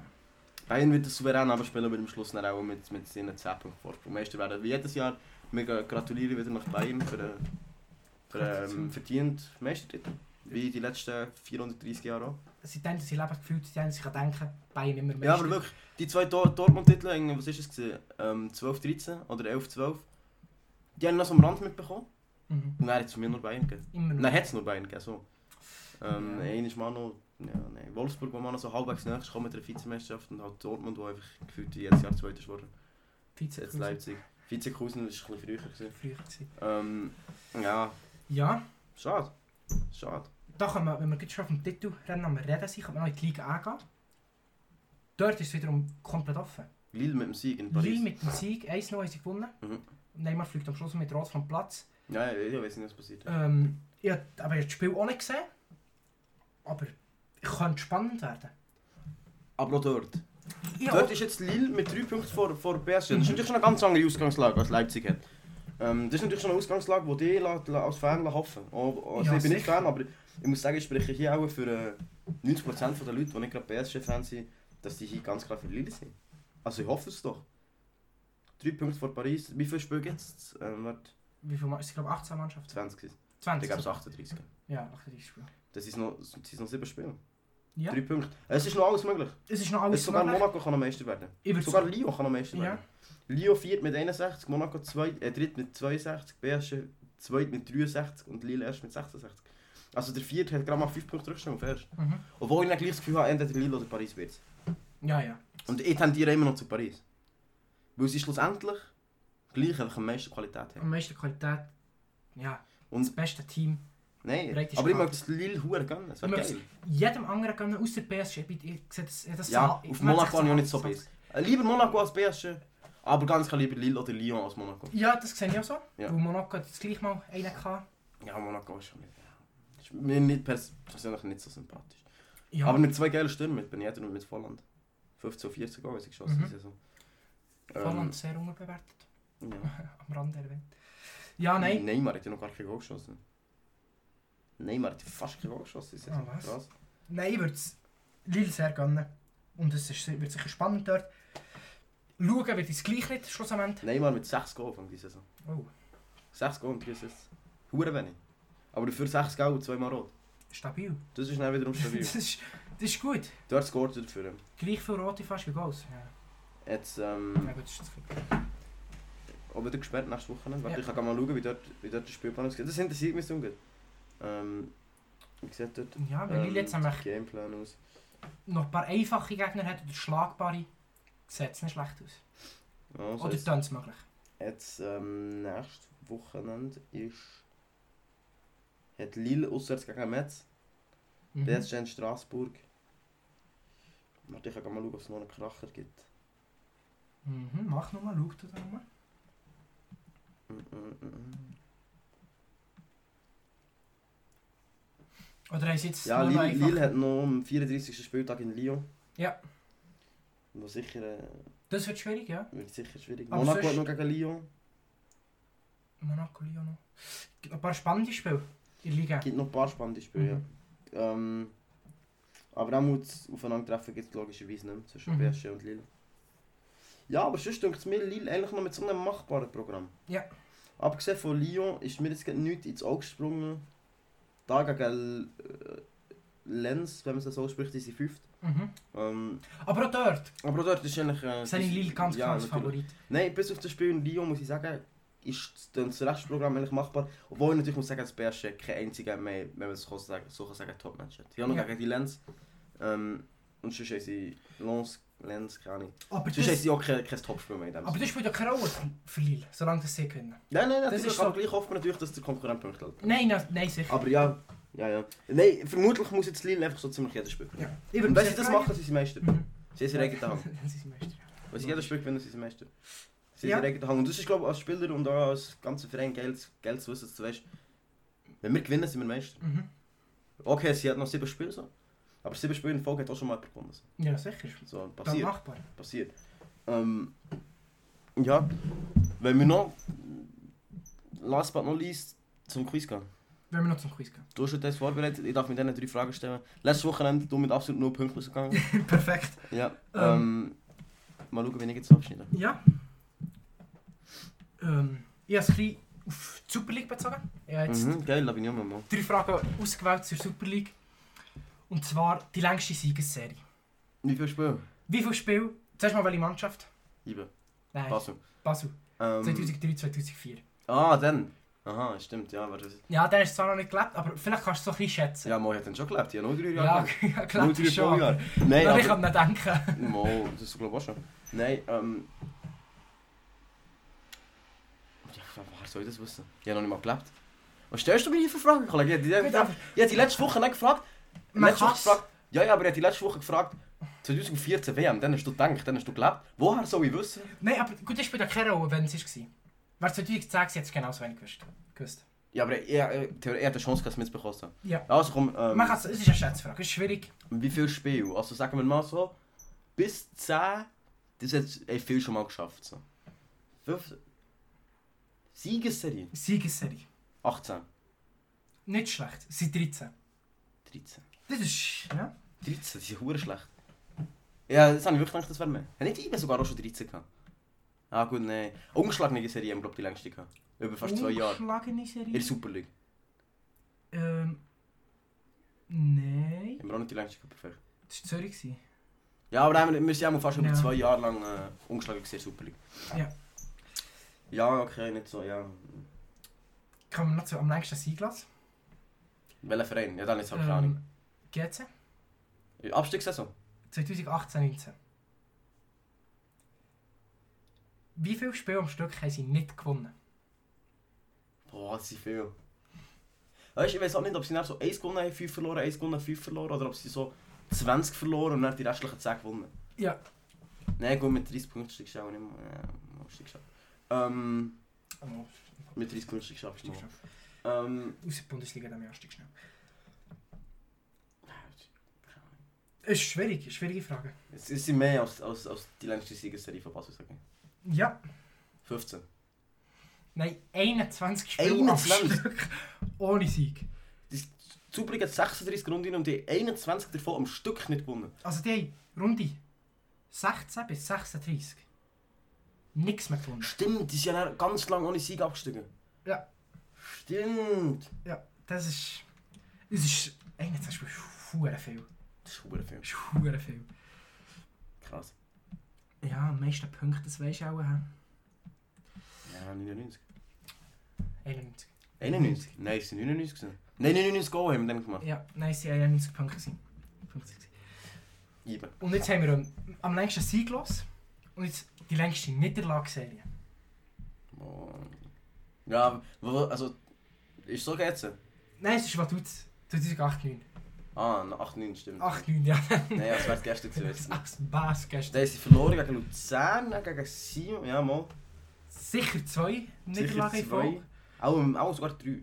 Bayern wird das souverän aber spielen, aber am Schluss dann auch mit, mit seinen 10 Punkten Vorsprung. Meister werden wie jedes Jahr. Wir gra- gratulieren wieder nach Bayern für, äh, für ähm, verdient Meistertitel. Wie die letzten 430 Jahre auch. Seitdem sie leben gefühlt, sie sich denken, Bayern immer mehr. Ja, aber wirklich, die zwei Dor Dortmund-Titel, was ist es gewesen? Ähm, 12-13 oder 11-12, die haben noch so am Rand mitbekommen. Mhm. Und dann hat es mir nur Bayern gegeben. Immer noch. Nein, hat es nur Bayern gegeben, so. Ähm, Ja. Einmal mal noch, ja, nein, Wolfsburg, wo man noch so halbwegs nächstes kommt mit der Vizemeisterschaft und halt Dortmund, wo einfach gefühlt jedes Jahr Zweiter ist geworden. Vize Jetzt Leipzig. Vizekusen war ein bisschen früher. Gewesen. Früher gewesen. Ähm, ja, Ja, schade. Schade. da können wir, wenn wir jetzt schon vom Titelrennen am Reden sind, können wir noch in die Liga angehen. Dort ist es wiederum komplett offen. Lille mit dem Sieg in Paris. Lille mit dem Sieg, 1-0 haben sie gewonnen. Mhm. Neymar fliegt am Schluss mit Rot vom Platz. Ja, ja, ich weiß nicht, was passiert. Ähm, ich habe aber das Spiel auch nicht gesehen. Aber es könnte spannend werden. Aber auch dort. Ja, Dort ist jetzt Lille mit 3 Punkten vor, vor PSG. Das ist natürlich schon eine ganz andere Ausgangslage, als Leipzig hat. Ähm, das ist natürlich schon eine Ausgangslage, die la- als Fan hoffen. Oh, Also Ja, ich bin nicht sicher. Fan, aber ich muss sagen, ich spreche hier auch für äh, 90% der Leute, die nicht gerade PSG-Fans sind, dass die hier ganz klar für Lille sind. Also ich hoffe es doch. 3 Punkte vor Paris. Wie viele Spiele gibt es? Ähm, warte, wie viel? Ma- Es sind glaube ich 18 Mannschaften. 20 gewesen. 20. Ich glaube es 38. Ja, 38 Spiele. Das ist noch, das sind noch 7 Spiele. Ja, 3 Punkte. Es ist noch alles möglich. es ist noch Es alles sogar möglich. Monaco kann noch Meister werden. Ich Sogar Lyon kann noch Meister Ja. werden. Lyon 4 mit 61, Monaco 2, äh, dritt mit 62, PSG 2 mit 63 und Lille erst mit 66. Also der vierte hat gerade mal 5 Punkte Rückstand auf erst. Mhm. Obwohl ich dann gleich das Gefühl habe, entweder Lille oder Paris wird Ja, ja. Und ich tendiere immer noch zu Paris. Weil sie schlussendlich gleich einfach am meisten Qualität Am haben. meisten Qualität. Ja, das Und beste Team. nein, aber ich mag das Lille hure gerne, das Ich wäre geil. Jedem anderen gönnen, außer PSG. Ich, sehe das, das Ja, so- auf Monaco habe ich auch nicht so bis. Äh, Lieber Monaco als PSG, aber ganz klar lieber Lille oder Lyon als Monaco. Ja, das sehe ich auch so. Ja. Weil Monaco hat jetzt gleich mal einen gehabt. Ja, Monaco ist schon nicht. Ist mir nicht pers persönlich nicht so sympathisch. Ja, Aber mit zwei geilen Stürmen, mit Benjeder und mit Volland. 15 und 14 Goal, sie geschossen Mhm. Saison. Volland sehr unterbewertet. Ähm, ja. [LAUGHS] Am Rand erwähnt. Ja, nein. Neymar hat ja noch gar kein Goal geschossen. Neymar hat ja fast kein Goal geschossen. diese Saison. Ah, was? Krass. Nein, ich würde es Lille sehr gönnen. Und es ist, wird sicher spannend dort. Schauen wird es gleich nicht, schlussendlich. Neymar mit 6 Goal von dieser Saison. Oh, 6 Goal und 3 Assists. Hure wenig. Aber dafür 6 Goal und 2 Mal rot. stabil. Das ist dann wiederum [LAUGHS] stabil. das, ist, das ist gut. Dort scored er dafür. Gleich viel rote fast wie Goals. Ja, Jetzt, ähm, ja gut, das ist wieder gesperrt nächste Woche. Warte, Ja. ich kann mal schauen, wie dort, wie dort der Spielplan aussieht. Das interessiert mich so gut. Ähm, wie sieht dort Ja, weil Lille jetzt ähm, nämlich der Gameplan aus? noch ein paar einfache Gegner hat oder schlagbare, sieht es nicht schlecht aus. Also Oder dann es möglich. jetzt ähm, nächstes Wochenende ist hat Lille auswärts gegen Metz, Mhm. PSG in Straßburg. Warte, ich kann mal schauen, ob es noch einen Kracher gibt. Mhm, mach nochmal, schau du da nochmal. Oder haben sie jetzt Ja, Lille, einfach... Lille hat noch am 34. Spieltag in Lyon. Ja. Wo sicher, äh, Das wird schwierig, ja. wird sicher schwierig. Aber Monaco sonst- hat noch gegen Lyon. Monaco, Lyon noch. Gibt noch ein paar spannende Spiele in der Liga. gibt noch ein paar spannende Spiele, Mhm. ja. Ähm, aber auch aufeinandertreffen gibt es logischerweise nicht mehr zwischen Mhm. PSG und Lille. Ja, aber sonst denkt es mir Lille eigentlich noch mit so einem machbaren Programm. Ja. Abgesehen von Lyon ist mir jetzt nichts ins Auge gesprungen. Da gegen äh, Lens, wenn man es so spricht, ist sie fünft. Mhm. Ähm, Aber auch dort aber auch dort ist eigentlich... Äh, ist- Lille ganz ja, natürlich. Favorit. Nein, bis auf das Spiel in Lyon muss ich sagen, ist das Restprogramm eigentlich machbar. Obwohl ich natürlich muss sagen, dass PSG kein einziger mehr, wenn man es so sagen, so kann sagen, Top-Match hat. Die haben noch Ja. gegen die Lens. Ähm, und sonst haben sie Lens, Lens, keine Ahnung. Aber Sonst das, sie auch kein, kein Top-Spiel mehr in dem aber das spielt ja keine Rolle für Lille, solange das sie gewinnen. Nein, nein, das ist aber so- gleich hofft man natürlich, dass der Konkurrent Punkte hält. Nein, nein, nein sicher. Aber ja, ja, ja. Nein, vermutlich muss jetzt Lille einfach so ziemlich jedes Spiel gewinnen. Ja. Und wenn sie das machen, sind sie Meister. Mhm. Sie haben ihre eigene Hand. Dann sind [LAUGHS] sie Meister. Wenn sie jedes Spiel gewinnen, sind sie Meister. Sie Ja. haben ihre eigene Hand. Und das ist, glaube ich, als Spieler und auch als ganzer Verein geil, geil zu wissen, dass du weißt, wenn wir gewinnen, sind wir Meister. Mhm. Okay, sie hat noch sieben Spiele so. Aber sieben Spiele in Folge hat auch schon mal jemand gewonnen. Ja, sicher. So, Dann passiert. machbar. passiert. Ähm, ja, wenn wir noch, last but not least, zum Quiz gehen. Wenn wir noch zum Quiz gehen. Du hast schon das vorbereitet, ich darf mit diesen drei Fragen stellen. Letztes Wochenende du mit absolut null Punkten rausgegangen. [LAUGHS] Perfekt. ja. Ähm. Ähm, mal schauen, wie ich jetzt abschneide. Ja. Ähm, ich habe es ein bisschen auf die Super League bezogen. Habe jetzt Mhm, geil, da bin ich auch mal. drei Fragen ausgewählt zur Super League. Und zwar die längste Siegesserie. Wie viel Spiele? Wie viele Spiele? Zuerst mal welche Mannschaft? Sieben. Nein, Basel. Basel. Ähm, 2003, 2004. ah, dann. Aha, stimmt, ja. Warte. Ja, der ist zwar noch nicht gelebt, aber vielleicht kannst du es so ein bisschen schätzen. Ja, Mo hat dann schon gelebt, ja, nur drei ja, Jahre. ja, [LAUGHS] Nur gelebt drei ist schon. Aber- Nein, Ja, ich aber... kann nicht denken. Mo, das ist glaube ich auch schon. Nein, ähm... Ja, woher soll ich das wissen? Ich habe noch nicht mal gelebt. Was stellst du mir hier für Fragen, Kollege? Aber- ich habe die letzte Woche nicht gefragt. Letzte Woche gefragt. Ja, ja, aber ich habe die letzte Woche gefragt. 2014 WM, dann hast du gedacht, dann hast du gelebt. Woher soll ich wissen? Nein, aber gut, das spielt ja keine Rolle, wenn es war. Wäre 2010 gewesen, hättest du genauso wenig gewusst. Ja, aber er, er, er hat eine Chance, dass wir es bekommen. Ja. Also komm, ähm, Man es ist eine Schätzfrage, es ist schwierig. wie viel Spiel? Also sagen wir mal so, bis 10, das hat ey, viel schon mal geschafft. So. 15. Siegesserie? Siegesserie. 18, Nicht schlecht, es sind 13. 13. Das ist, ja. 13, das ist ja hure schlecht. Ja, das habe ich wirklich gedacht, das wäre mehr. Hat nicht IBE sogar auch schon 13 gehabt? Ah gut, nein. Ungeschlagene Serie haben glaube ich die längste gehabt. Über fast zwei Jahre. Ungeschlagene In Serie? der Super League. Ähm. Nein. Haben wir auch nicht die längste gehabt, perfekt. Das war Zürich. gewesen. Ja, aber haben wir, wir sind auch fast über Ja. zwei Jahre lang äh, ungeschlagen gesehen, Super League. Ja. Ja, okay, nicht so, ja. Kommen wir noch zu am längsten Sieg lassen. Welcher Verein? Ja, dann ist halt keine Ahnung. Ähm, GC? Abstiegssaison? 2018, 19. Wie viele Spiele am Stück haben sie nicht gewonnen? Boah, das sind viel. Weißt du, ich weiß auch nicht, ob sie dann so 1 gewonnen haben, 5 verloren, 1 gewonnen, 5 verloren, oder ob sie so 20 verloren und dann die restlichen 10 gewonnen. Ja. Nein, gut, mit 30 Punkten steigst du auch nicht mehr. Ja, steigst du. Ähm, Oh, mit 30 Punkten steigst du auch steigst mal. du. Ähm, Aus der Bundesliga dann du schnell. Es ist schwierig, schwierige Frage. es sind mehr als, als, als die längste Siegesserie von Basel, sage ich. Ja. 15. Nein, 21 Spiele 21? am Stück ohne Sieg. League hat 36 Runden und die 21 davon am Stück nicht gewonnen. Also die haben Runde 16 bis 36. Nichts mehr gewonnen. Stimmt, die sind ja ganz lange ohne Sieg abgestiegen. Ja. Stimmt. Ja, das ist... Es ist... 21 Spiele ist viel. Das ist verdammt viel. Das ist verdammt viel. Krass. Ja, am meisten Punkte, das weisst du auch. Ja, 99. 91. 91? Nein, es sind 99 gewesen. Nein, 99 Goal haben wir dann gemacht. Ja, nein, es waren 91 Punkte. gewesen. 50 gewesen. Eben. Und jetzt haben wir am, am längsten Sieg los. Und jetzt die längste Niederlageserie. Oh. Ja, also... Ist so geht's? Nein, es ist Vaduz. 2008, 9. Ah, 8, 9 stimmt. 8, 9, ja. Nein, das wäre gestern Das [LAUGHS] ist gewesen. dem Bass gestern. Dann haben sie verloren gegen Luzern, gegen Sion, ja mal. Sicher zwei Sicher Niederlagen in. Folge. Auch, auch sogar drei.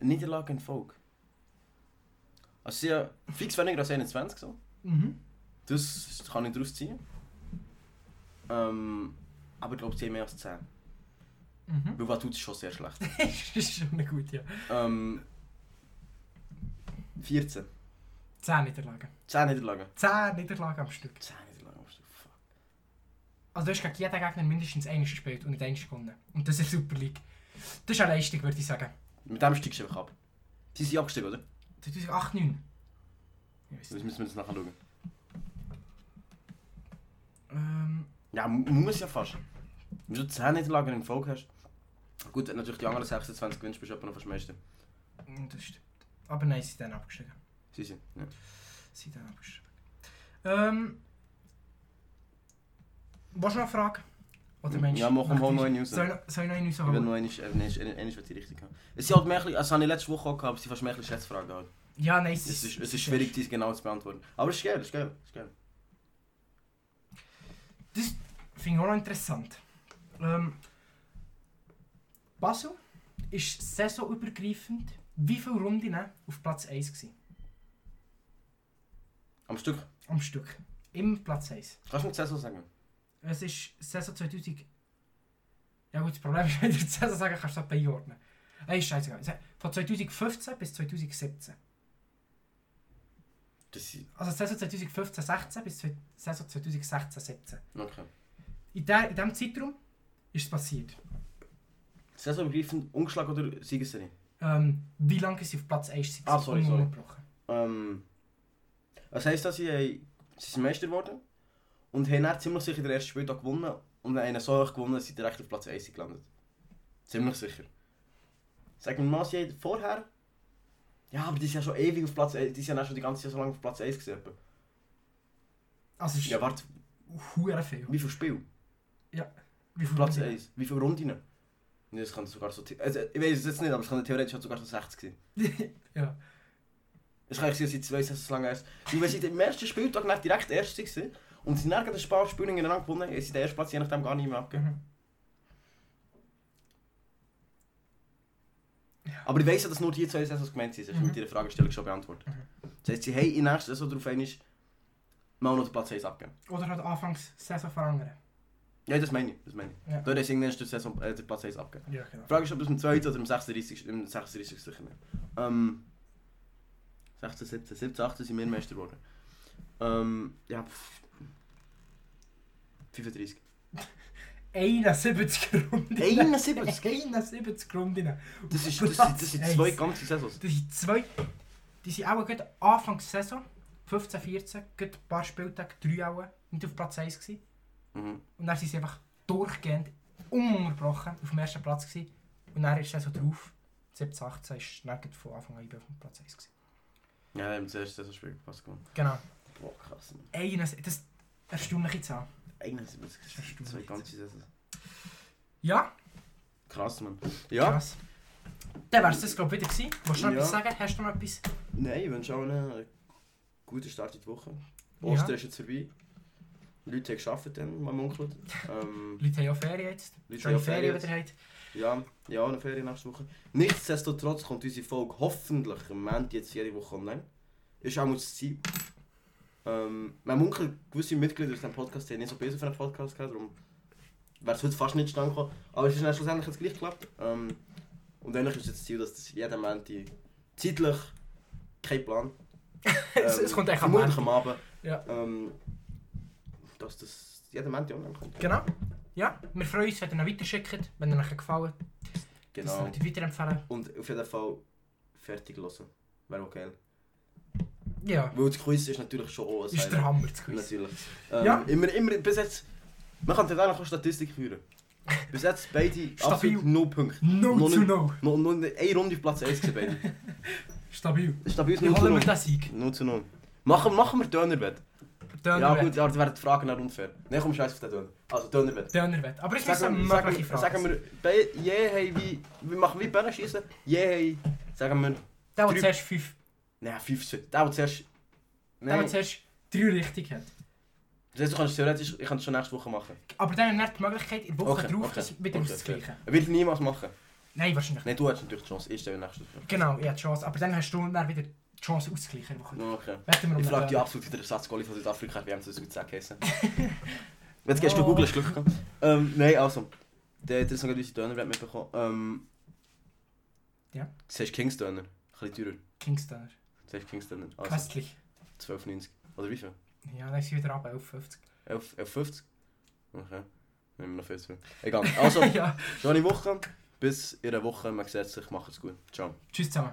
Niederlagen in Folge. Also sie haben fix weniger als 21 so. Mhm. Das kann ich daraus ziehen. Ähm, aber ich glaube, sie haben mehr als 10. Mhm. Weil Vaduz ist schon sehr schlecht. [LAUGHS] das ist schon gute, ja. Ähm, 14. 10 Niederlagen. 10 Niederlagen. 10 Niederlagen am Stück. 10 Niederlagen. am Stück. Fuck. Also du hast gegen jeden Gegner mindestens eines gespielt und nicht eines gewonnen. Und das ist Super League. Das ist eine Leistung, würde ich sagen. Mit dem steigst du einfach ab. Sie sind abgestiegen, oder? 2008, 9. Ich weiss Das müssen wir jetzt nachher schauen. Ähm, Ja, mu- muss ja fast. Wenn du 10 Niederlagen in Folge hast. Gut, natürlich die anderen 26 gewinnst, bist du etwa noch fast Meister. das stimmt. Aber nein, sie sind dann abgestiegen. Sie sind. Ja. Sie sind dann abgestiegen. Ähm... Was noch eine Frage? Oder meinst Ja, mach möchtest- mal noch eine raus. Soll ich noch- soll ich noch eine Ich will noch äh, einmal, einmal die richtig haben. Es sind halt mehr, das habe ich letzte Woche auch gehabt, aber es sind fast mehr Schätzfragen halt. Ja, nein, Es ist, es ist schwierig, die genau zu beantworten. Aber es ist geil, es ist geil, es ist geil. Das finde ich auch noch interessant. Ähm, Basel ist saisonübergreifend wie viele Runden auf Platz 1 gewesen? Am Stück. Am Stück. Im Platz 1. Kannst du mir die Saison sagen? Es ist Saison 2000. Ja gut, das Problem ist, [LAUGHS] wenn du die Saison sagen kannst du das einordnen. Ey, scheißegal. Von 2015 bis 2017. Das sind... Also Saison 2015, 16 bis Saison 2016, 17. Okay. In, der, in diesem Zeitraum ist es passiert. Saisonübergreifend, ungeschlagen oder Siegesserie? Ähm, wie lange sie auf Platz 1 gewesen? Ah, sorry, sorry. Ähm... Das heisst, dass sie, haben- sie sind Meister geworden und haben dann ziemlich sicher den ersten Spieltag gewonnen und einen so hoch gewonnen, dass sie direkt auf Platz 1 sind gelandet. Ziemlich sicher. Sagen wir mal, sie haben vorher... Ja, aber die sind ja schon ewig auf Platz 1, die sind ja schon die ganze Zeit so lange auf Platz 1 gewesen. etwa. Also Ja, warte, viel. wie viel Spiel? Wie viel Platz Runden? 1. Wie viele Runden? Nee, das könnte sogar so... Also, ich weiß es jetzt nicht, aber es könnte theoretisch sogar so 60 sein. [LAUGHS] ja. Es kann ich seit zwei Saisons lang erst. Weil wenn sie am ersten Spieltag nicht direkt Erste waren und sie dann ein paar Spiele hintereinander gewonnen haben, haben sie den ersten Platz je nachdem gar nicht mehr abgegeben. Mhm. Aber ich weiss ja, dass nur die zwei Saisons gemeint sind. Ich Mhm. habe diese Fragestellung schon beantwortet. Das heisst, sie haben in der nächsten Saison darauf einmal mal noch den Platz 1 abgegeben. Oder halt anfangs Saison verringern. Ja, das meine ich. Das meine ich. Ja. Haben sie irgendwann die Saison äh, Platz 1 abgegeben. Ja, genau. Die Frage ist, ob das im 2. oder im 36. Im 36. sicher nicht. Ähm, 16, 17, 17, 18 sind wir Meister geworden. Ähm, ja, pff, 35. 71 [LAUGHS] Runden. 71? 71 [LAUGHS] Runden. Das, ist, das, das sind zwei ganze Saisons. Das sind zwei. Die sind auch gerade Anfangs Saison, 15, 14, gerade ein paar Spieltage, drei auch, nicht auf Platz 1 gewesen. Mhm. Und dann sind sie einfach durchgehend, ununterbrochen auf dem ersten Platz gewesen. Und dann ist die Saison drauf, 17, 18, ist gerade von Anfang an auf dem Platz 1 gewesen. Ja, wir haben das Saisonspiel gepasst gewonnen. Genau. Boah, krass. 71, das ist erstaunliche Zahl. 71, das ist sind zwei ganze Saisons. Ja, Krass, Mann. Ja, krass. Dann wär's das, glaube ich, wieder gewesen. Willst du noch Ja. etwas sagen? Hast du noch etwas? nein, ich wünsche auch einen guten Start in die Woche. Ja. Ostern ist jetzt vorbei. Leute haben gearbeitet dann, man munkelt. Ähm, [LAUGHS] Leute haben auch Ferien jetzt. Leute haben auch Ferien wieder Ja, haben. ja, eine Ferien nächste Woche. Nichtsdestotrotz kommt unsere Folge hoffentlich am Montag jetzt jede Woche online. Ist auch mal das Ziel. Ähm, mein Munkel, gewisse Mitglieder aus diesem Podcast haben nicht so besser für einen Podcast gehabt, darum wäre es heute fast nicht zustande gekommen. Aber es ist dann schlussendlich jetzt gleich geklappt. Ähm, und eigentlich ist jetzt das Ziel, dass das jeden Montag zeitlich kein Plan. [LAUGHS] Es- es kommt echt am Montag. am Abend. Ja. Ähm, dass das jeden Montag online kommt. Genau. Ja, wir freuen uns, wenn ihr ihn weiterschickt, wenn ihr euch gefallen. Genau. Das weiterempfehlen. Und auf jeden Fall fertig hören. Wäre auch geil. Ja, Weil das Quiz ist natürlich schon auch ein ist der Hammer zu Quiz. Natürlich. Ähm, Ja. Immer, immer, bis jetzt... Man kann da noch eine Statistik führen. Bis jetzt beide [LAUGHS] absolut 0 Punkte. No Noch zu nicht- no. Noch, noch eine Runde auf Platz 1 gewesen beide. [LAUGHS] Stabil. Stabil Wie 0 zu holen wir 0. den Sieg? 0 zu 0. Machen, machen wir Dönerwett. Ja gut, ja, das wären die Fragen dann unfair. Nein, komm, scheiß auf den Döner. Also Dönerwett. Dönerwett. Aber es müssen Sagen, mögliche Fragen sagen wir, bei, je haben wie... Wir machen wie Bären schießen. Je haben... Sagen wir... Der, der drei- zuerst fünf... Nein, 15. Der, der zuerst... Der, der zuerst drei richtig hat. Das heißt, du kannst theoretisch... Ich kann schon nächste Woche machen. Aber dann hat die Möglichkeit, in der Woche Okay, drauf okay, das wieder okay, auszugleichen. Er wird niemals machen. Nein, wahrscheinlich nicht. Nein, du hast natürlich die Chance. Ich stelle nächste Woche. Genau, ich habe die Chance. Aber dann hast du dann wieder die Chance der Woche. Okay. Ich frage die Döner. absolut der Ersatzgoalie von Südafrika, wie das gesagt heißen. [LAUGHS] Jetzt gehst du Oh. googeln, hast Glück gehabt. Ähm, nein, also. Der hat jetzt noch unsere Döner mitbekommen. Ähm, Ja. Du sagst Kings Döner. Ein bisschen teurer. Kingsdöner. Du sagst Kings Döner. Also Köstlich. 12,90. Oder wie viel? Ja, dann ist sie wieder ab 11,50. 11, 11,50? Okay. Nehmen wir noch viel zu viel. Egal. Also, [LAUGHS] ja. schöne Woche. Bis in einer Woche. Man sieht sich. Macht's gut. Ciao. Tschüss zusammen.